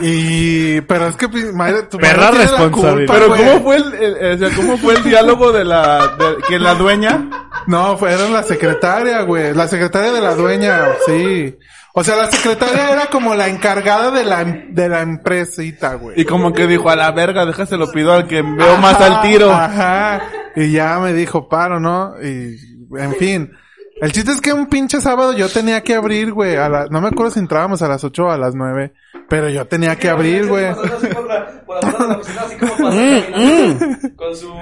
Y, pero es que, pi- madre, tu Perra madre culpa, Pero güey. ¿cómo fue el, el- el- o sea, cómo fue el diálogo de la, de, que la dueña? No, fue, era la secretaria, güey. La secretaria de la dueña, sí. O sea, la secretaria era como la encargada de la, de la empresita, güey. Y como que dijo, a la verga, déjaselo pido al que veo más al tiro. Ajá. Y ya me dijo, paro, ¿no? Y, en fin. El chiste es que un pinche sábado yo tenía que abrir, güey. A la, no me acuerdo si entrábamos a las 8 o a las 9. Pero yo tenía que abrir, güey. Con su...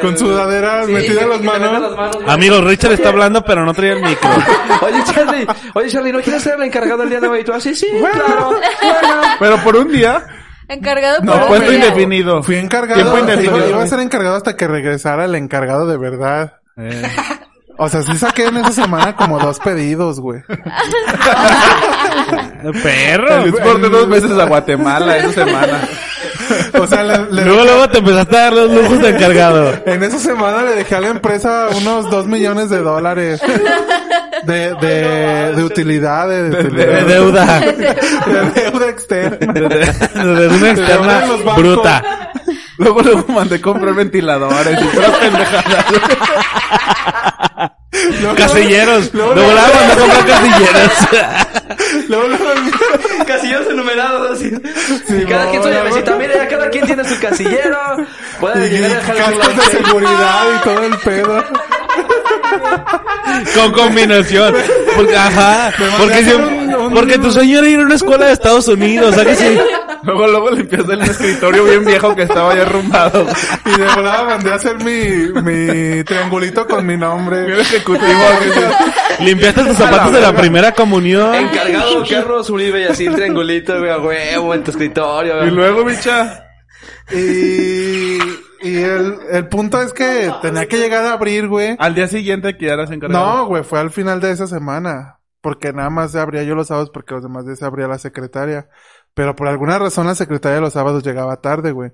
Con sudaderas metidas en las manos. Amigo, Richard está hablando, pero no traía el micro. Oye, Charlie, oye, Charlie, ¿no quieres ser el encargado el día de hoy? Y tú así, sí, claro. Pero por un día, Encargado por No, un puesto indefinido. Fui encargado. Tiempo indefinido. Iba, iba a ser encargado hasta que regresara el encargado de verdad. Eh, O sea, sí saqué en esa semana como dos pedidos, güey. Perro. transporte dos veces a Guatemala esa semana. O sea, le- le- Luego, luego te empezaste a dar los lujos de encargado. en esa semana le dejé a la empresa unos dos millones de dólares de, de, de utilidades. De, De utilidades. deuda. De deuda externa. De, de- de una deuda externa bancos. bruta. Luego luego mandé comprar ventiladores y pendejadas. Luego- Casilleros. luego- Luego la mandó a comprar casilleros. Luego- luego- Casillos enumerados así. Sí, cada quien su llavecita. Mire, ya cada quien tiene su casillero. Puede y llegar a dejar su cascos de seguridad y todo el pedo. Con combinación. Porque, ajá. Porque, hacer si- un- un- porque tu sueño era ir a una escuela de Estados Unidos. ¿sabes que sí? Luego luego limpiaste el escritorio bien viejo que estaba ya arrumbado. Y de volada mandé a hacer mi, mi triangulito con mi nombre. Bien ejecutivo. Limpiaste tus zapatos de la primera comunión. Encargado Carlos Uribe y así el triangulito, güey, a huevo, en tu escritorio. Y luego, bicha. Y, y el, el punto es que tenía que llegar a abrir, güey. Al día siguiente que ya eras encargado. No, güey, fue al final de esa semana. Porque nada más se abría yo los sábados porque los demás días se abría la secretaria. Pero por alguna razón la secretaria los sábados llegaba tarde, güey.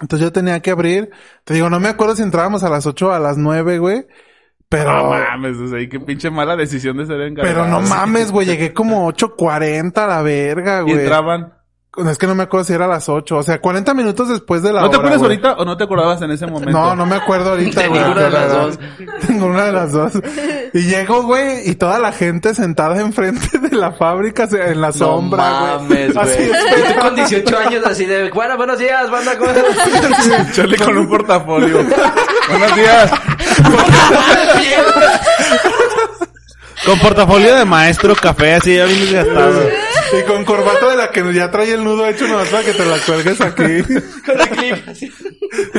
Entonces yo tenía que abrir. Te digo, no me acuerdo si entrábamos a las 8 o a las 9, güey. Pero... No mames, o sea, y qué pinche mala decisión de ser encargado. pero no mames, güey, llegué como 8.40 a la verga, Y güey. entraban. Es que no me acuerdo si era a las 8. O sea, 40 minutos después de la ¿No te hora, acuerdas güey. ahorita o no te acordabas en ese momento? No, no me acuerdo ahorita, De güey. ninguna de pero- las dos. Tengo una de las dos. Y llego, güey, y toda la gente sentada enfrente de la fábrica, o sea, en la No sombra, mames, güey. Así güey. es, Y tú con 18 años así de, bueno, buenos días, banda, ¿cómo estás? Charlie con un portafolio. Buenos días. Con portafolio de maestro, café, así ya bien desgastado. Y con corbata de la que ya trae el nudo hecho nomás para que te la cuelgues aquí.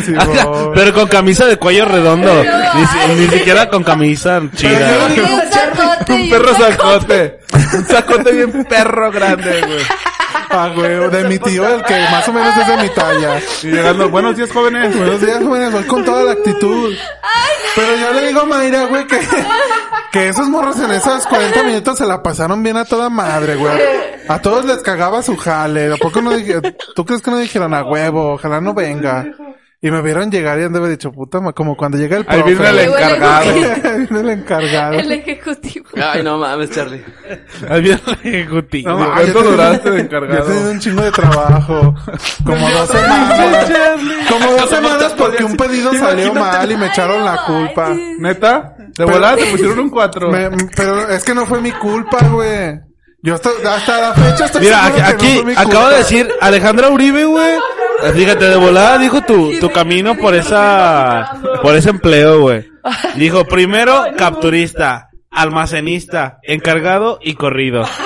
Sí, bo. Pero con camisa de cuello redondo. Ni, si- ni siquiera con camisa chida. Un Un perro sacote. Un sacote bien perro grande, güey. Ah, güey, de mi tío, el que más o menos es de mi talla. Y llegando, buenos días, jóvenes. Buenos días, jóvenes, voy con toda la actitud. Pero yo le digo a Mayra, güey, que, que esos morros en esos 40 minutos se la pasaron bien a toda madre, güey. A todos les cagaba su jale. ¿A poco no dije, tú crees que no dijeron a huevo? Ojalá no venga. Y me vieron llegar y han de haber dicho, puta, ma- como cuando llega el Ahí profe. viene el Ahí huele encargado. Ahí viene el encargado. El ejecutivo. Ay, no mames, Charlie. Ahí viene el ejecutivo. No, ¿Cuánto duraste de encargado? tenido un chingo de trabajo. Como dos semanas. Como dos semanas porque un pedido salió mal y me echaron la culpa. ¿Neta? De volada te pusieron un 4. Me- pero es que no fue mi culpa, güey. Yo estoy, hasta la fecha estoy Mira, aquí, que no fue mi acabo culpa. de decir Alejandra Uribe, güey. Fíjate, de volada dijo tu, tu camino por esa, por ese empleo, güey. Dijo, primero, capturista, almacenista, encargado y corrido.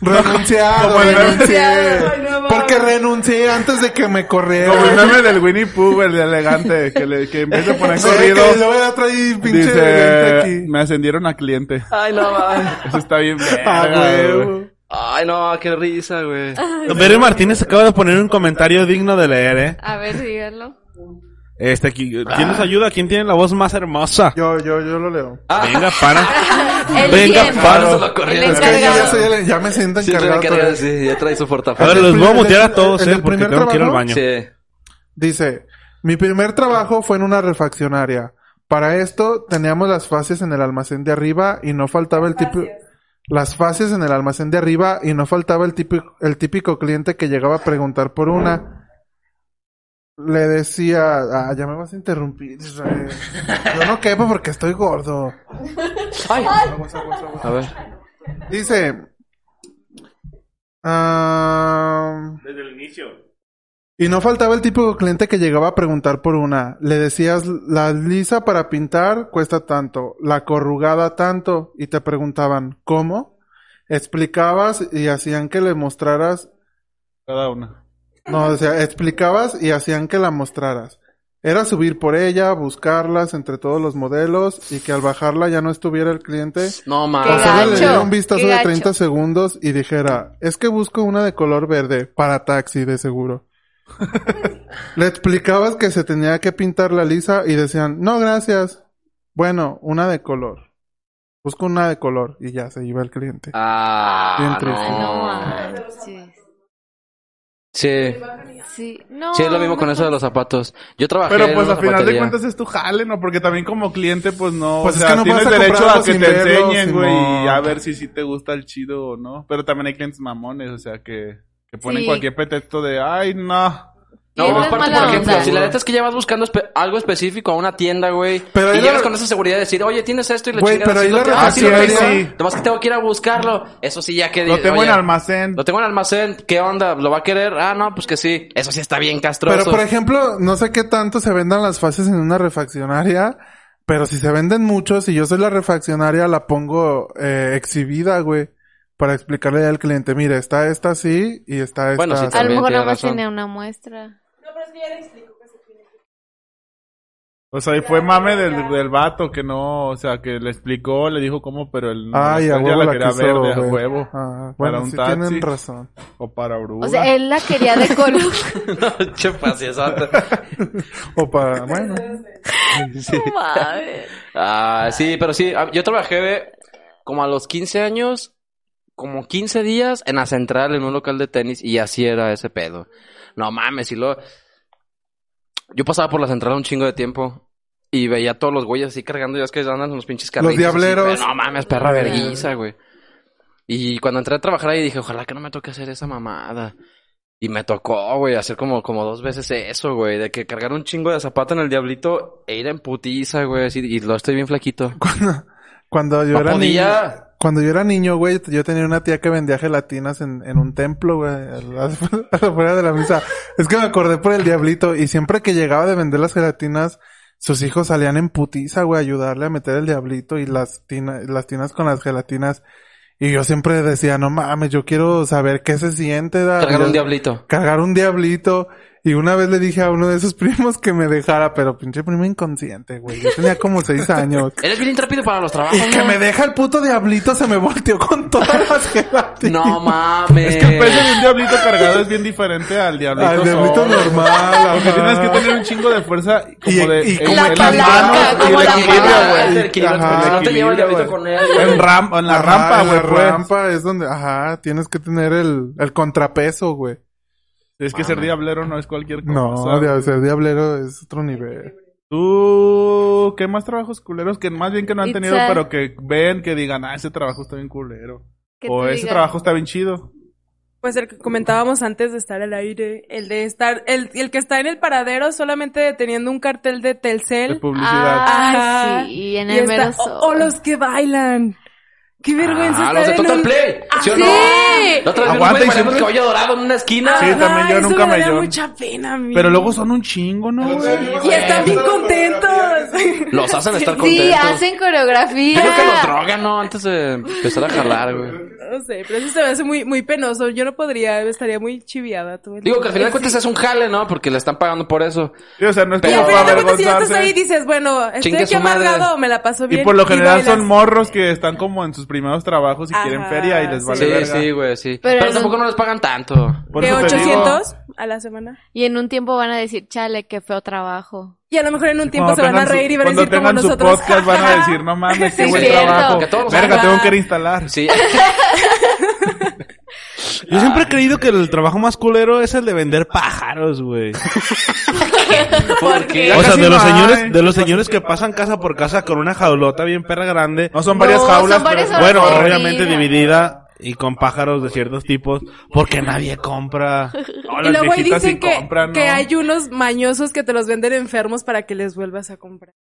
Renunciado, Como el meme. renuncié. Ay, no mames. Porque renuncié antes de que me corrieran. Como el meme del Winnie Pooh, el de elegante, que, le, que en vez de poner Sí, corrido, que luego ya traí pinche evento dice, aquí. me ascendieron a cliente. Ay, no mames. Eso está bien Ah, verga, güey. güey. Ay, no, qué risa, güey. Vero Martínez acaba de poner un comentario digno de leer, eh. A ver, díganlo. Este, ¿quién nos ayuda? ¿Quién tiene la voz más hermosa? Yo, yo, yo lo leo. Venga, para. El Venga, bien. paro. Se lo corrieron. El Es que yo ya, me siento Sí, encargado. sí, ya trae su A portafolio. ver, los voy a mutear a el- todos, el eh, porque tengo que ir al trabajo? baño. Sí. Dice, mi primer trabajo fue en una refaccionaria. Para esto teníamos las fases en el almacén de arriba y no faltaba el típico... Las fases en el almacén de arriba y no faltaba el típico, el típico cliente que llegaba a preguntar por una. Le decía, ah, ya me vas a interrumpir, Israel. Yo no quepo porque estoy gordo. Ay. Aguas, aguas, aguas. A ver. Dice, ah, Desde el inicio. Y no faltaba el típico cliente que llegaba a preguntar por una. Le decías, la lisa para pintar cuesta tanto, la corrugada tanto, y te preguntaban, ¿cómo? Explicabas y hacían que le mostraras, Cada una. no, o sea, explicabas y hacían que la mostraras. Era subir por ella, buscarlas entre todos los modelos y que al bajarla ya no estuviera el cliente. No mames. Solo le gacho, diera un vistazo de gacho. 30 segundos y dijera, es que busco una de color verde para taxi de seguro. Le explicabas que se tenía que pintar la lisa y decían, no, gracias. Bueno, una de color. Busco una de color y ya se iba el cliente. Bien Ah, triste. No. Sí. Sí, no. Sí, es lo mismo con eso de los zapatos. Yo trabajé Pero en pues una al final de zapatería. cuentas es tu jale, ¿no? Porque también como cliente, pues no. Pues o es sea, que no tienes vas a derecho a que sin te verlo, enseñen, güey, Simón. y a ver si sí te gusta el chido o no. Pero también hay clientes mamones, o sea, que, que ponen Sí. cualquier pretexto de, ay, no. Y No, aparte, por ejemplo, onda. si la neta es que ya vas buscando espe- algo específico a una tienda, güey, Pero ahí y llegas la- con esa seguridad de decir, oye, tienes esto y la Güey, pero ahí la ah, sí tengo, sí. nomás que tengo que ir a buscarlo. Eso sí, ya que... Lo tengo oye, en almacén. Lo tengo en almacén, ¿qué onda? ¿Lo va a querer? Ah, no, pues que sí. Eso sí está bien castroso. Pero por ejemplo, no sé qué tanto se vendan las fases en una refaccionaria, pero si se venden muchos, si yo soy la refaccionaria, la pongo eh, exhibida, güey. Para explicarle al cliente, mire, está esta así y está esta Bueno, sí, así. A lo mejor tiene nada más tiene una muestra. No, pero es que ya le explico que se tiene que... O sea, y fue mame del, del vato que no, o sea, que le explicó, le dijo cómo, pero él no. Ay, a él ya huevo la la quería quiso verde, a ver. huevo. Ah, Para bueno, un sí taxi. tienen razón. O para Aurora. O sea, él la quería de color. no, che, paciesota. O para, bueno. No mames. Ah, sí, pero sí, ah, yo trabajé como a los 15 años, como 15 días en la central, en un local de tenis, y así era ese pedo. No mames, y luego... Yo pasaba por la central un chingo de tiempo. Y veía a todos los güeyes así cargando, ya es que andan unos pinches carritos. así, diableros. no mames, perra verguiza, güey. Y cuando entré a trabajar ahí dije, ojalá que no me toque hacer esa mamada. Y me tocó, güey, hacer como, como dos veces eso, güey. De que cargar un chingo de zapato en el diablito e ir en putiza, güey. Así, y lo estoy bien flaquito. Cuando yo era niño, podía. Cuando yo era niño, güey, yo tenía una tía que vendía gelatinas en, en un templo, güey, afuera de la misa. Es que me acordé por el diablito y siempre que llegaba de vender las gelatinas, sus hijos salían en putiza, güey, a ayudarle a meter el diablito y las, tina- las tinas con las gelatinas. Y yo siempre decía, no mames, yo quiero saber qué se siente. da- Cargar un diablito. Cargar un diablito. Y una vez le dije a uno de sus primos que me dejara, pero pinche primo inconsciente, güey. Yo tenía como seis años. Eres bien intrépido para los trabajos, Y que me deja el puto diablito, se me volteó con todas las gelatinas. No mames. Es que el peso de un diablito cargado es bien diferente al diablito, Al diablito solo. normal. Porque tienes que tener un chingo de fuerza como Y- de y en- como La en las manos y como el la equilibrio, palanca. güey. No te lleva el diablito güey. con él. En, ram, en la Ajá, rampa, en güey, La pues. rampa es donde, ajá, tienes que tener el, el contrapeso, güey. Es que ser diablero no es cualquier cosa. No, de ser diablero es otro nivel. Tú, ¿qué más trabajos culeros que más bien que no han tenido, pero que ven, que digan, ah, ese trabajo está bien culero? Que O te ese digan, trabajo está bien chido. Pues el que comentábamos antes de estar al aire, el de estar, el, el que está en el paradero solamente teniendo un cartel de De Telcel. publicidad. Ah, Ajá. sí, en y el está- mero o, sol. o los que bailan. Qué vergüenza Ah, los de Total un- Play. ¿Sí o no? sí. La otra vez Aguanta, y siempre- caballo dorado en una esquina. Sí, también yo nunca me me da dio. mucha pena a mí. Pero luego son un chingo, ¿no? Y están bien contentos. Los hacen estar Sí, contentos. hacen coreografía. Yo creo que los drogan, ¿no? Antes de empezar a jalar, güey. No sé, pero eso se me hace muy, muy penoso. Yo no podría, estaría muy chiviada todo el Digo que al final de cuentas es un jale, ¿no? Porque le están pagando por eso. Sí, o sea, no es Pero- cuentas, si ya estás ahí, dices, bueno, estoy aquí amargado, me la paso bien. Y por lo general son morros que están como en sus primeros trabajos y Ajá, quieren feria y les vale Sí, verga. sí, güey, sí. Pero Pero, tampoco un- no les pagan tanto. Por ¿De eso te digo, 800 a la semana? Y en un tiempo van a decir, chale, qué feo trabajo. Y a lo mejor en un tiempo cuando se van a tengan su- reír y van a Cuando decir como tengan su nosotros. podcast van a decir, no mames, qué Sí, buen cierto. trabajo. Que todos los Verga, tengo que ir a instalar. Sí. Yo siempre he creído que el trabajo más culero es el de vender pájaros, güey. ¿Por qué? O sea, de los señores, de los señores que pasan casa por casa con una jaulota bien perra grande. No son varias No, jaulas, son varias pero- Bueno, jaulas. obviamente Sí. dividida y con pájaros de ciertos tipos, porque nadie compra. No, Y las luego ahí viejitas dicen sí que, compran, que hay unos mañosos que te los venden enfermos para que les vuelvas a comprar.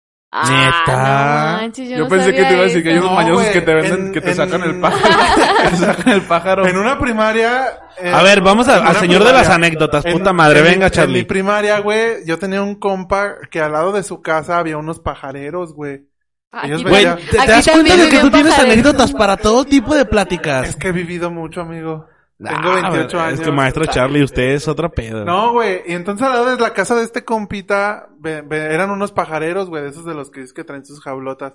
Neta. Ah, no manches, yo, Yo no pensé que te iba a decir que hay unos No, mañosos que te venden, en- que te en- sacan el pájaro. que te sacan el pájaro. En una primaria... eh, A ver, vamos a- en al señor de las anécdotas, en- puta madre, en mi- venga, En Charlie. mi primaria, güey, yo tenía un compa que al lado de su casa había unos pajareros, güey. Güey, ¿te, te das cuenta de que tú tienes anécdotas para todo tipo de pláticas? Es que he vivido mucho, amigo. Tengo Ah, 28 años. Es que maestro Charlie, usted es otra pedo. No, güey. Y entonces al lado de la casa de este compita, ve- ve- eran unos pajareros, güey, de esos de los que dices que traen sus jaulotas.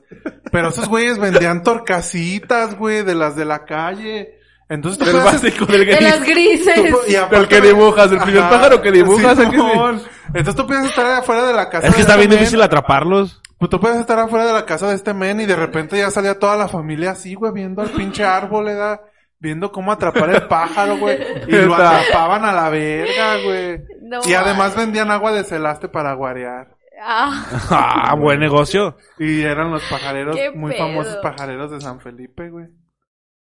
Pero esos güeyes vendían torcasitas, güey, de las de la calle. Entonces tú puedes- básico del De las gris. grises. tú y aparte- Del que dibujas, el primer pájaro que dibujas, Sí. Simón. Entonces tú puedes estar afuera de la casa. Es que de está este bien men, difícil atraparlos. Pues tú puedes estar afuera de la casa de este men y de repente ya salía toda la familia así, güey, viendo al pinche árbol, ¿verdad? Viendo cómo atrapar el pájaro, güey. Y lo atrapaban a la verga, güey. No y además vendían agua de celaste para guarear. Ah, Ah, buen negocio. Y eran los pajareros, muy pedo. famosos pajareros de San Felipe, güey.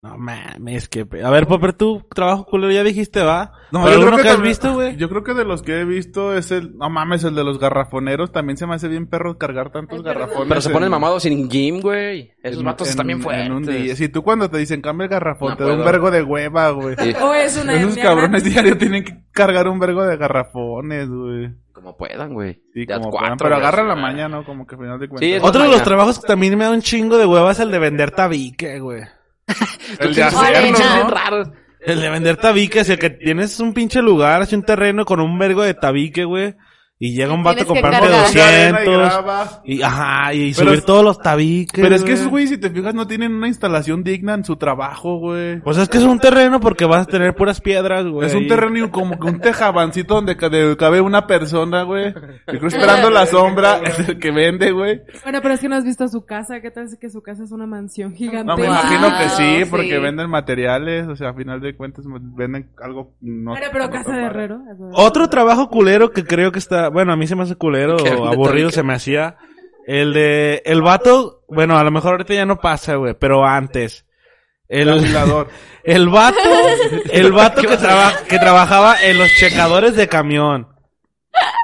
No mames, que... A ver, Popper, tú, trabajo culero, ya dijiste, va. No, ¿Pero yo creo alguno que, has también- visto, güey? Yo creo que de los que he visto es el, no mames, el de los garrafoneros. También se me hace bien perro cargar tantos Ay, garrafones. Pero se en- ponen mamados sin gym, güey. Esos en- en un día. fuertes. Si tú cuando te dicen cambia el garrafón, No te da un vergo de hueva, güey. Sí, O es una Esos hernia cabrones grande. diario tienen que cargar un vergo de garrafones, güey. como puedan, güey. Sí, Ya como cuatro, puedan, pero agarra la maña, ¿no? Como que al final de cuentas. Sí, Otro de mañana. los trabajos que también me da un chingo de hueva es el de vender tabique, güey. el de ¿no? raros. El de vender tabique, es el que tienes un pinche lugar, así un terreno con un vergo de tabique, güey. Y llega un vato a comprarte cargar. De arena y 200. grava. Y, ajá, y Pero subir todos los tabiques. Pero es que esos güeyes, si te fijas, no tienen una instalación digna en su trabajo, güey. Pues es que es un terreno porque vas a tener puras piedras, güey. Es un terreno y como que un tejabancito donde ca- de- cabe una persona, güey. Yo creo esperando la sombra, es el que vende, güey. Bueno, pero es que no has visto su casa. ¿Qué tal si que su casa es una mansión gigante? No, me imagino que sí, sí. porque venden materiales, o sea, a final de cuentas venden algo no. Pero no casa de herrero. Otro trabajo culero que creo que está, bueno, a mí se me hace culero, aburrido se me hacía. El de, el vato, bueno, a lo mejor ahorita ya no pasa, güey, pero antes. El, el vato, el vato que, traba- que trabajaba en los checadores de camión.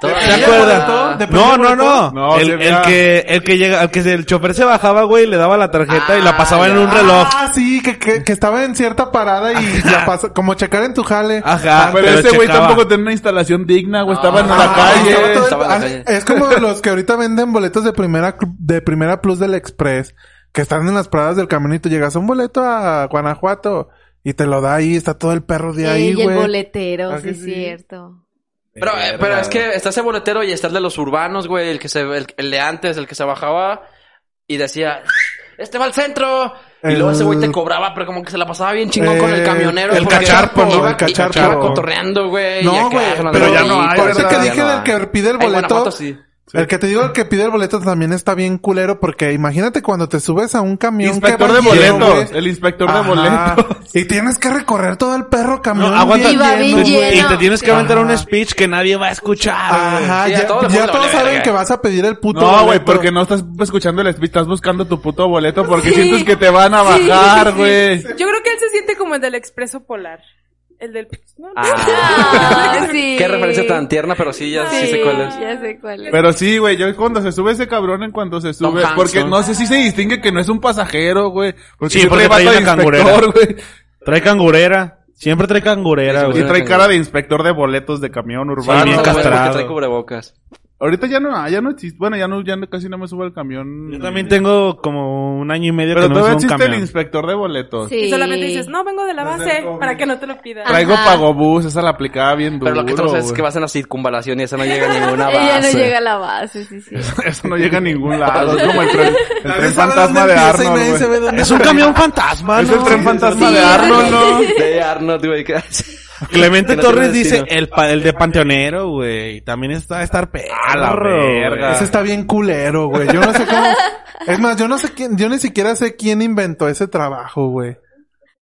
¿Te acuerdas? ¿De No, no, no. No, el, que, el que llega, el que se- el chofer se bajaba, güey, le daba la tarjeta y la pasaba en un reloj. Ah, sí, que, que, que estaba en cierta parada y la pasa, como checar en tu jale. Ajá, Pero pero ese güey tampoco tenía una instalación digna, güey. Estaba en la Ah, calle. estaba todo el- Estaba en la ah, calle. Es como los que ahorita venden boletos de primera de primera plus del Express, que están en las paradas del caminito. Llegas a un boleto a Guanajuato y te lo da ahí, está todo el perro de ahí, Ey, y el güey. boletero, ¿Ah, sí es sí? cierto. Pero, eh, pero es que está ese boletero y está el de los urbanos, güey, el que se, el, el de antes, el que se bajaba y decía, este va al centro. Y luego ese güey te cobraba, pero como que se la pasaba bien chingón con el Eh, camionero. el cacharpo, iba- ¿no? El y- cacharpo. Iba cotorreando, güey. y No, güey, pero ya no hay, Por que dije no del que pide el boleto. sí. El que te digo, el que pide el boleto también está bien culero porque imagínate cuando te subes a un camión Inspector que de va lleno, boletos. güey. El inspector de Ajá. boletos. Y tienes que recorrer todo el perro camión. No, aguanta. Bien Te- lleno. y te tienes que aventar un speech que nadie va a escuchar. güey. Ajá, Sí, ya, todos ya verga. saben que vas a pedir el puto No, güey, boleto. porque no estás escuchando el speech, estás buscando tu puto boleto porque sientes que te van a bajar, güey. Yo creo que él se siente como el del expreso polar. El del... no, no. Ah, sí. Qué referencia tan tierna, pero sí, ya sí, Sí, sé cuál es. Ya sé cuál es. Pero sí, güey, yo cuando se sube ese cabrón en cuanto se sube, porque ¿no? no sé si se distingue que no es un pasajero, güey. Porque Sí, sí porque trae una cangurera. güey. Trae cangurera. Siempre trae cangurera, Sí, Sí güey. trae cara de inspector de boletos de camión Sí, urbano. bien güey, porque castrado. trae cubrebocas. Ahorita ya no, ya no existe. Bueno, ya no, ya no- casi no me subo al camión. Yo también tengo como un año y medio Pero que no me todavía subo a un existe el inspector de boletos. Sí. Y solamente dices, no, vengo de la base, para que no te lo pidan. Traigo Ajá. pagobús, esa la aplicaba bien duro. Pero lo que tú no sabes es que vas en la circunvalación y esa no llega a ninguna base. Ella no llega a la base, sí, sí. Eso no llega a ningún lado. Es como el tren, el tren fantasma de Arnold, Es un camión fantasma, Es ¿no? el tren fantasma Sí. de Arnold, ¿no? De Arnold, güey. que- Clemente no Torres dice el, pa- el de Panteonero, güey. También está a estar perro. A la verga. Ese está bien culero, güey. Yo no sé cómo. Es más, yo no sé quién, yo ni siquiera sé quién inventó ese trabajo, güey.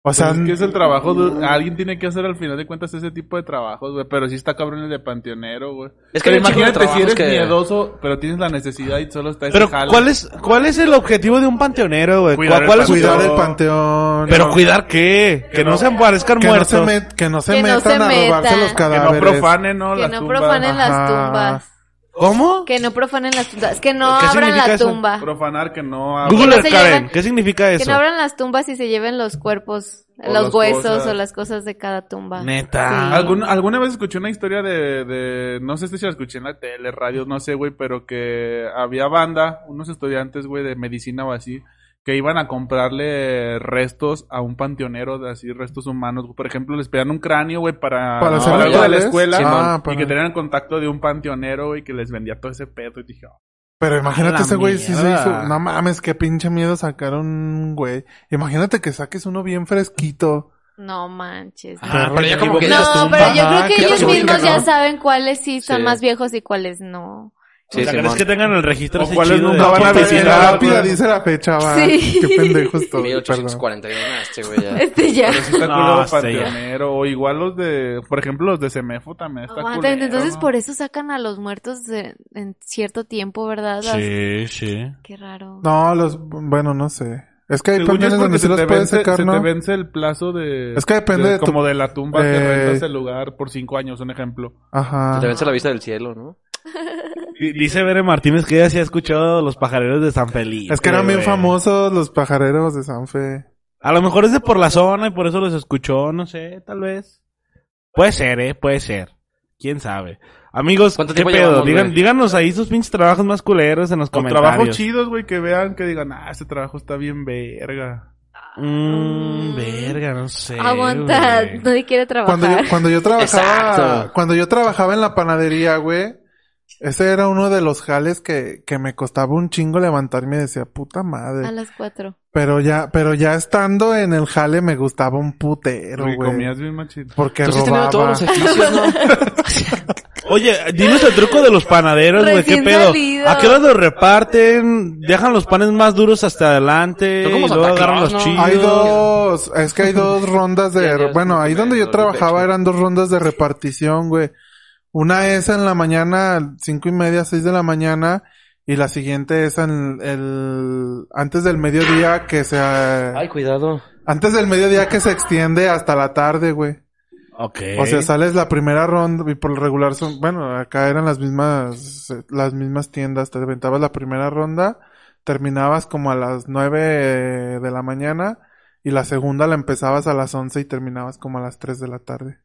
O sea, Pues es que es el trabajo de... Alguien tiene que hacer al final de cuentas ese tipo de trabajos, güey. Pero sí está cabrón el de panteonero, güey. Es que pero imagínate si eres que- miedoso, pero tienes la necesidad y solo está ese Pero jale. ¿cuál es, ¿cuál es el objetivo de un panteonero, güey? Cuidar ¿Cuál, cuál el es cuidar el panteón. Pero cuidar qué? Que no se aparezcan que no muertos. se, met- que no se Que no metan se a robarse los Que cadáveres. no profanen, ¿no? Que Las no tumbas. profanen las tumbas. ¿Cómo? Que no profanen las tumbas. Que no ¿Qué abran la eso? tumba. Profanar que no... Google Que no Karen, lleven- ¿qué significa Que eso? no abran las tumbas y se lleven los cuerpos, O los huesos cosas. o las cosas de cada tumba. Neta. Sí. ¿Algún- alguna vez escuché una historia de, de, no sé si la escuché en la tele, radio, no sé, güey, pero que había banda, unos estudiantes, güey, de medicina o así, que iban a comprarle restos a un panteonero, de así, restos humanos. Por ejemplo, les pedían un cráneo, güey, para, Para para hacer algo de la escuela. Ah, y para- que tenían contacto de un panteonero, güey, que les vendía todo ese pedo. Y dije, oh, Pero imagínate ese güey si se hizo. No mames, qué pinche miedo sacaron, güey. Imagínate que saques uno bien fresquito. No manches. Ah, pero ya como que No, pero yo creo que ellos mismos ya saben cuáles sí son Sí. más viejos y cuáles no. Sí, o sea, ¿crees Simón. que tengan el registro O así cuáles chido nunca de- van a la visitar, lápida güey. dice la fecha, va. Sí. Qué pendejo estoy, perdón. 1841, este güey ya. Este ya. pero sí está No, ya. panteonero. O igual los de, por ejemplo, los de Semefo también está Aguanta, culero, entonces ¿no? por eso sacan a los muertos de- en cierto tiempo, ¿verdad? Las- Sí, sí. Qué raro. No, los, bueno, no sé. Es que hay es panteones donde se los puedes vence, sacar, se ¿no? te vence el plazo de... Es que depende de tu- Como de la tumba que Eh, rentas el lugar por cinco años, un ejemplo. Ajá. Se te vence la vista del cielo, ¿no? Dice Bere Martínez que ella sí ha escuchado los pajareros de San Felipe. Es que eran bien famosos los pajareros de San Fe. A lo mejor es de por la zona y por eso los escuchó, no sé, tal vez. Puede ser, eh, puede ser. Quién sabe. Amigos, ¿Cuánto ¿qué pedo? llevamos, Digan, güey? díganos ahí sus pinches trabajos más culeros en los O comentarios. trabajos chidos, güey, que vean, que digan, ah, este trabajo está bien verga. Mmm, verga, no sé. Aguanta, güey. nadie quiere trabajar. Cuando yo, cuando yo trabajaba, Exacto. cuando yo trabajaba en la panadería, güey, ese era uno de los jales que, que me costaba un chingo levantarme y decía, puta madre. A las cuatro. Pero ya, pero ya estando en el jale me gustaba un putero, Porque güey. comías bien machito. Porque robaba. todos los oficios, ¿no? Oye, dinos el truco de los panaderos, güey, qué pedo. salido. ¿A qué hora los reparten? Dejan los panes más duros hasta adelante. Y luego agarran los ¿no? chidos. Hay dos, es que hay dos rondas de, bueno, ahí donde yo trabajaba eran dos rondas de repartición, güey. Una es en la mañana, cinco y media, seis de la mañana, y la siguiente es en el, antes del mediodía que se, Ay, cuidado. antes del mediodía que se extiende hasta la tarde, güey. Ok. O sea, sales la primera ronda y por lo regular son, bueno, acá eran las mismas, las mismas tiendas. Te aventabas la primera ronda, terminabas como a las nueve de la mañana y la segunda la empezabas a las once y terminabas como a las tres de la tarde.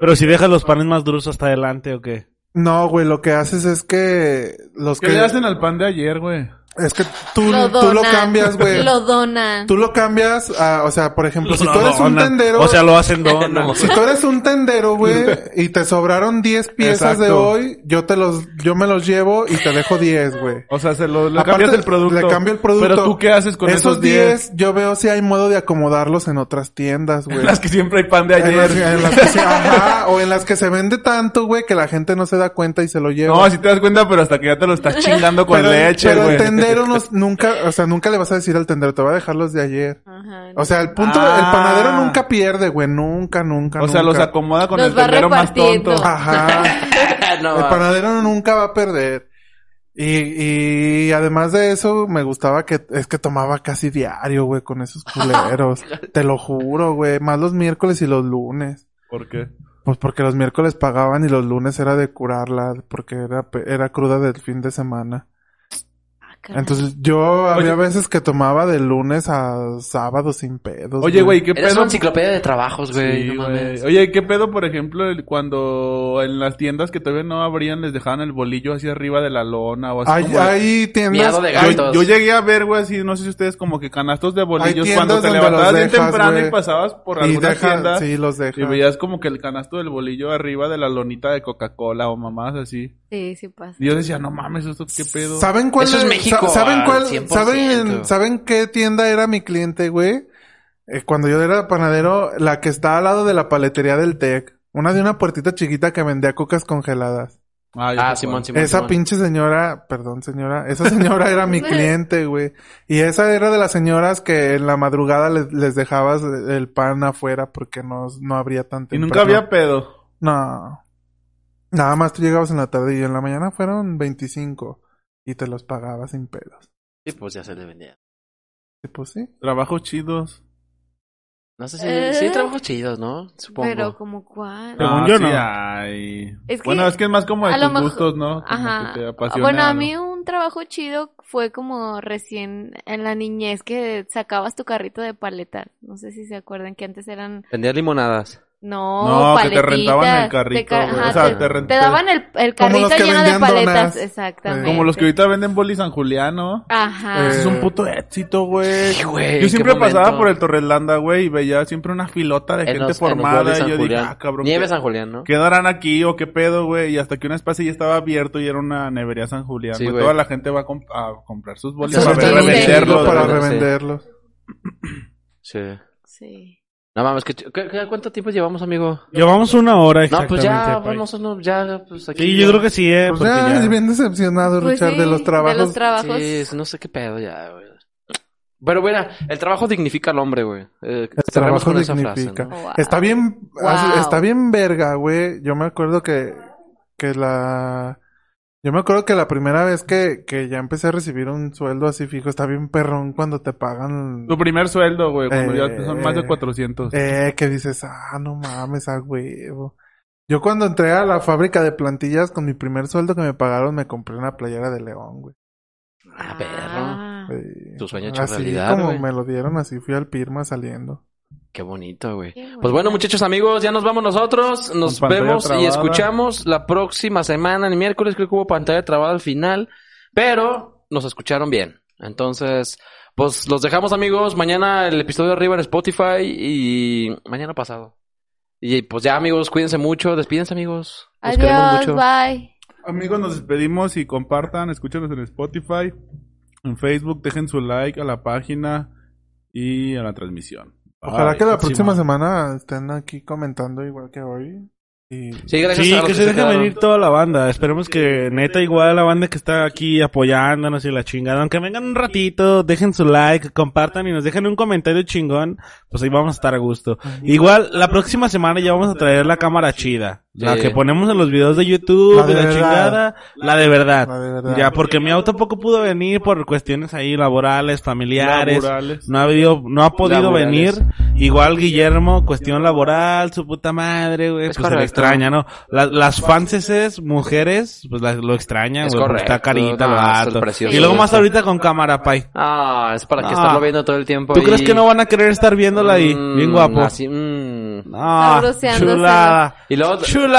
Pero si dejas los panes más duros hasta adelante, ¿o qué? No, güey, lo que haces es que los ¿Qué que le hacen al pan de ayer, güey? Es que tú Lo tú lo cambias, güey. Lo donan. Tú lo cambias a, o sea, por ejemplo, si Lo tú eres un tendero, O sea, lo hacen donas. No. Si tú eres un tendero, güey, y te sobraron 10 piezas de hoy, yo te los, yo me los llevo y te dejo 10, güey. O sea, se lo, le Aparte, cambias el producto. Le cambio el producto. Pero tú qué haces con esos 10? yo veo si hay modo de acomodarlos en otras tiendas, güey. Las que siempre hay pan de En las, ayer. en las que se, ajá, o en las que se vende tanto, güey, que la gente no se da cuenta y se lo lleva. No, así te das cuenta, pero hasta que ya te lo estás chingando con pero, leche, güey. El tendero no- nunca, o sea, nunca le vas a decir al tendero, te va a dejar los de ayer. Ajá. O sea, el punto, Ah. el panadero nunca pierde, güey, nunca, nunca, O sea, los acomoda con Los el tendero más tonto. Ajá. no, El panadero nunca va a perder. Y, y además de eso, me gustaba que, es que tomaba casi diario, güey, con esos culeros. Te lo juro, güey. Más los miércoles y los lunes. ¿Por qué? Pues porque los miércoles pagaban y los lunes era de curarla, porque era, era cruda del fin de semana. Ah. Entonces yo había Oye. veces que tomaba de lunes a sábado sin pedos. Oye, güey, ¿qué Eres pedo? una enciclopedia de trabajos, güey. Sí, no güey. mames. Oye, ¿qué pedo, por ejemplo, el- cuando en las tiendas que todavía no abrían les dejaban el bolillo así arriba de la lona o así Hay, como hay tiendas... De. Yo, yo llegué a ver, güey, así, no sé si ustedes como que canastos de bolillos tiendas cuando te levantabas bien temprano y pasabas por y alguna deja- tienda sí, los y deja. veías como que el canasto del bolillo arriba de la lonita de Coca-Cola o mamás así. Sí, sí pasa. Y yo decía, no mames, ¿esto qué pedo? ¿Saben cuál Eso es México, sa- ¿Saben cuál? 100%. ¿Saben, ¿Saben qué tienda era mi cliente, güey? Eh, cuando yo era panadero, la que está al lado de la paletería del Tec. Una de una puertita chiquita que vendía cocas congeladas. Ah, Ah, Simón. Simón. esa Simón. pinche señora, perdón señora, esa señora era mi cliente, güey. Y esa era de las señoras que en la madrugada les, les dejabas el pan afuera porque no, no habría tan Y nunca había pedo. No. Nada más tú llegabas en la tarde y en la mañana fueron 25 y te los pagabas sin pedos. Sí, pues ya se le vendía. Y pues sí. Trabajos chidos. No sé si... Eh. Sí, trabajos chidos, ¿no? Supongo. Pero como cuál. Según yo, sí no. hay. Es que- bueno, es que es más como de a lo tus mejor- gustos, ¿no? Como Ajá. que te apasione Bueno, a mí un trabajo chido fue como recién en la niñez que sacabas tu carrito de paletas. No sé si se acuerdan que antes eran Vendía limonadas. No, No, que te paletitas. rentaban el carrito, Te ca- güey. ajá, O sea, te, te rent- te daban el, el Como carrito los que lleno de vendían paletas, donas. exactamente. Como los que ahorita venden boli San Julián, ¿no? Ajá. Eh, Ese es un puto éxito, güey. Sí, güey, Yo siempre pasaba momento. por el Torrelanda, güey, y veía siempre una filota de En gente los- formada. y yo dije, ah, cabrón. Nieve ¿qué, San Julián, ¿no? quedarán aquí o qué pedo, güey? Y hasta que una espacio ya estaba abierto y era una nevería San Julián. Sí. Toda la gente va a, comp- a comprar sus bolis para sí, ver sí. revenderlos. para revenderlos. Sí. Sí. No mames, ¿qué, qué- qué- cuánto tiempo llevamos, amigo? Llevamos una hora No, exactamente. pues ya, vamos, no, ya, pues aquí. Sí, ya. yo creo que sí, eh. Pues porque ya, ya- bien decepcionado, Pues Richard, sí, de los trabajos. De los trabajos. Sí, no sé qué pedo ya, güey. Pero, güey, el trabajo dignifica al hombre, güey. Eh, El trabajo con esa frase, dignifica. ¿no? Wow. Está bien, Wow. está bien verga, güey. Yo me acuerdo que, que la, yo me acuerdo que la primera vez que, que ya empecé a recibir un sueldo así fijo, está bien perrón cuando te pagan, Tu primer sueldo, güey, cuando Eh, ya son más de 400. eh, que dices, ah, no mames, a huevo. Yo cuando entré a la fábrica de plantillas con mi primer sueldo que me pagaron, me compré una playera de león, güey. Ah, perro. Sí. Tu sueño hecho Así realidad, como me lo dieron, así fui al Pirma saliendo. Qué bonito, güey. Pues bueno, muchachos amigos, ya nos vamos nosotros. Nos vemos y escuchamos la próxima semana, el miércoles creo que hubo pantalla trabada al final, pero nos escucharon bien. Entonces, pues los dejamos amigos, mañana el episodio arriba en Spotify y mañana pasado. Y pues ya amigos, cuídense mucho, despídense amigos. Los queremos Adiós, mucho. bye. Amigos, nos despedimos y compartan, escúchenos en Spotify, en Facebook, dejen su like a la página y a la transmisión. Ojalá Bye. que la próxima man. semana estén aquí comentando igual que hoy. Y Sí, gracias Sí, a los que se deje venir toda la banda. Esperemos que neta igual la banda que está aquí apoyándonos y la chingada. Aunque vengan un ratito, dejen su like, compartan y nos dejen un comentario chingón. Pues ahí vamos a estar a gusto. Igual, la próxima semana ya vamos a traer la cámara chida. La que ponemos en los videos de YouTube, La de la verdad. chingada, la de verdad. La de verdad. Ya, porque mi auto tampoco pudo venir por cuestiones ahí laborales, familiares. Laborales. No ha habido, no ha podido Laborales. venir. Igual Guillermo, cuestión laboral, su puta madre, güey, Es pues se le correcto. extraña, ¿no? La- las fanses mujeres, pues la- lo extrañan, Es güey, correcto. está carita, No. Y luego más ahorita con cámara, pay. Ah, es para que estarlo viendo todo el tiempo. ¿Tú crees que no van a querer estar viéndola ahí? Mm, Bien guapo. Así, mm. Ah, Sabroseándoselo. chulada. Y luego, Chulada.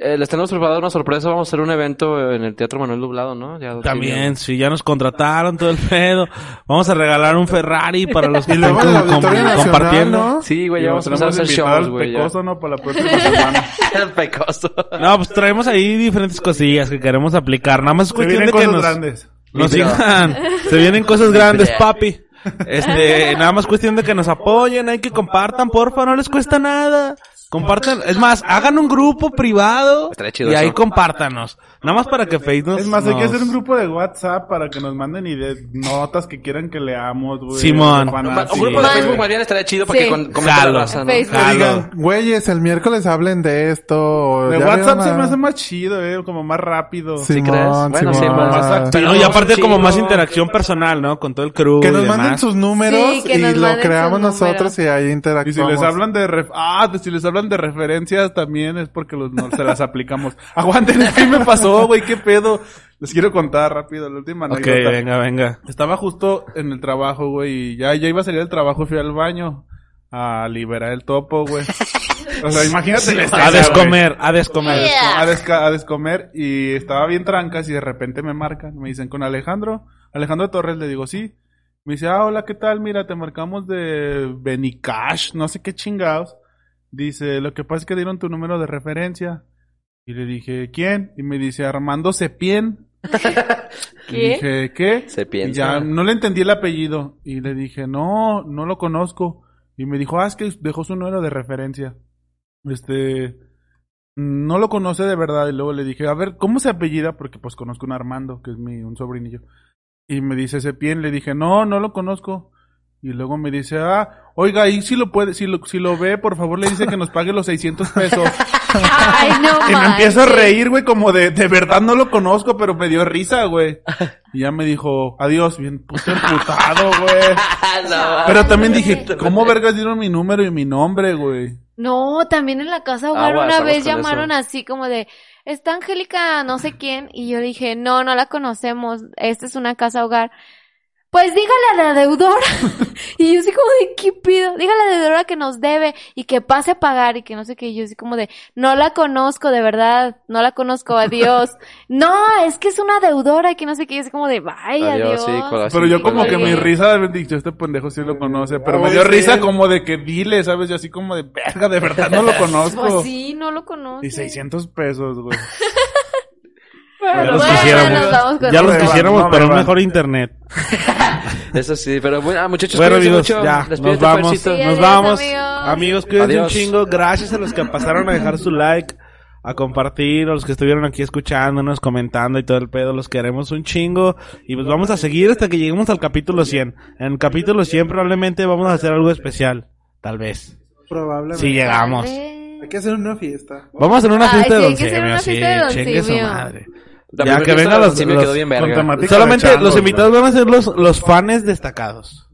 Eh, les tenemos preparado una sorpresa. Vamos a hacer un evento en el Teatro Manuel Dublado, ¿no? Ya- También, sí, ya nos contrataron todo el pedo. Vamos a regalar un Ferrari para los que Y están luego com- Nacional, compartiendo. ¿no? Sí, güey, ya vamos a empezar a hacer shows, güey. ya. pecoso, ¿no? Para la próxima semana. El pecoso. No, pues traemos ahí diferentes cosillas que queremos aplicar. Nada más es Se cuestión vienen de que cosas nos, grandes. nos Libro. sigan. Se vienen cosas grandes, papi. Este, nada más cuestión de que nos apoyen, hay que compartan, porfa, no les cuesta nada. Compartan, es más, hagan un grupo privado Estaría chido y ahí compártanos. Nada más para que Facebook nos... Es más, hay que hacer un grupo de WhatsApp para que nos manden ide- notas que quieran que leamos, güey. Simón. Un grupo de. Facebook más bien estaría chido para Sí. que con, comente la Jalo. raza, ¿no? Facebook. Que Jalo. digan, güeyes, el miércoles hablen de esto. De ya WhatsApp se me hace más chido, eh, como más rápido. Simón, crees? Bueno, sí, Simón. más activo. No, y aparte Sí, como más interacción personal, ¿no? Con todo el crew Que y nos demás. manden sus números Sí, que y nos lo manden creamos nosotros y ahí Y si les hablan de ref ah, de- si les hablan de referencias también es porque los, no se las aplicamos. Aguanten, ¿qué me pasó, güey? ¿Qué pedo? Les quiero contar rápido la última Ok, anécdota. venga, venga. Estaba justo en el trabajo, güey, y ya, ya iba a salir del trabajo y fui al baño a liberar el topo, güey. O sea, imagínate el estrés, A güey. descomer, a descomer. Yeah. A, desca- a descomer y estaba bien trancas y de repente me marcan, me dicen con Alejandro, Alejandro Torres, le digo sí. Me dice, ah, hola, ¿qué tal? Mira, te marcamos de Benicash, no sé qué chingados. Dice, lo que pasa es que dieron tu número de referencia. Y le dije, ¿quién? Y me dice, Armando Cepien. Y ¿Qué? dije, ¿qué? Se Y piensa. ya no le entendí el apellido. Y le dije, no, no lo conozco. Y me dijo, ah, es que dejó su número de referencia. Este, no lo conoce de verdad. Y luego le dije, a ver, ¿cómo se apellida? Porque pues conozco un Armando, que es mi, un sobrinillo. Y me dice Cepien, le dije, no, no lo conozco. Y luego me dice, ah, oiga, ahí si lo puede, si lo, si lo ve, por favor le dice que nos pague los 600 pesos. Ay, no Y me empiezo a reír, güey, como de, de verdad no lo conozco, pero me dio risa, güey. Y ya me dijo, adiós, bien puto emputado, güey. Pero también dije, ¿cómo vergas dieron mi número y mi nombre, güey? No, también en la casa hogar una vez llamaron eso. así como de, está Angélica no sé quién, y yo dije, no, no la conocemos, esta es una casa hogar. Pues dígale a la deudora. y yo así como de, ¿qué pido? Dígale a la deudora que nos debe y que pase a pagar y que no sé qué. Y yo así como de, no la conozco, de verdad, no la conozco, adiós. no, es que es una deudora y que no sé qué. Y yo así como de, vaya, adiós. Sí, Pero yo como que mi risa de dicho, este pendejo sí lo conoce, pero me dio sí. risa como de que dile, ¿sabes? Yo así como de, verga, de verdad no lo conozco. Pues sí, no lo conozco. Y 600 pesos, güey. Ya los Bueno, quisiéramos. Ya los quisiéramos, no pero un mejor internet. Eso sí, pero bueno, ah, muchachos, Bueno, cuídense amigos, mucho. ya, Despídete, nos vamos. Sí, Nos adiós, vamos. amigos. Amigos, cuídense Adiós. un chingo. Gracias a los que pasaron a dejar su like, a compartir, a los que estuvieron aquí escuchándonos, comentando y todo el pedo. Los queremos un chingo. Y pues vamos a seguir hasta que lleguemos al capítulo 100. En el capítulo 100 probablemente vamos a hacer algo especial. Tal vez. Probablemente. Si llegamos. Hay que hacer una fiesta. Vamos a hacer una Ay, fiesta sí, de hay que hacer sí, de Don su madre. La Ya que vengan los, sí me los- quedó bien con verga. temática solamente changos, los invitados van a ser los, los fans destacados.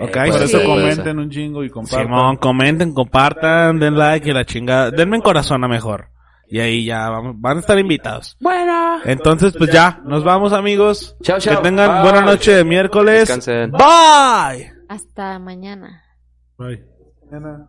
Ok, puede Por eso comenten un chingo y compartan. Simón, comenten, compartan, den like y la chingada. Denme en corazón a mejor. Y ahí ya vamos, van a estar invitados. Bueno. Entonces, pues ya, nos vamos amigos. Chao, chao. Que tengan Bye. buena noche de miércoles. Descansen. Bye. Hasta mañana. Bye. Mañana.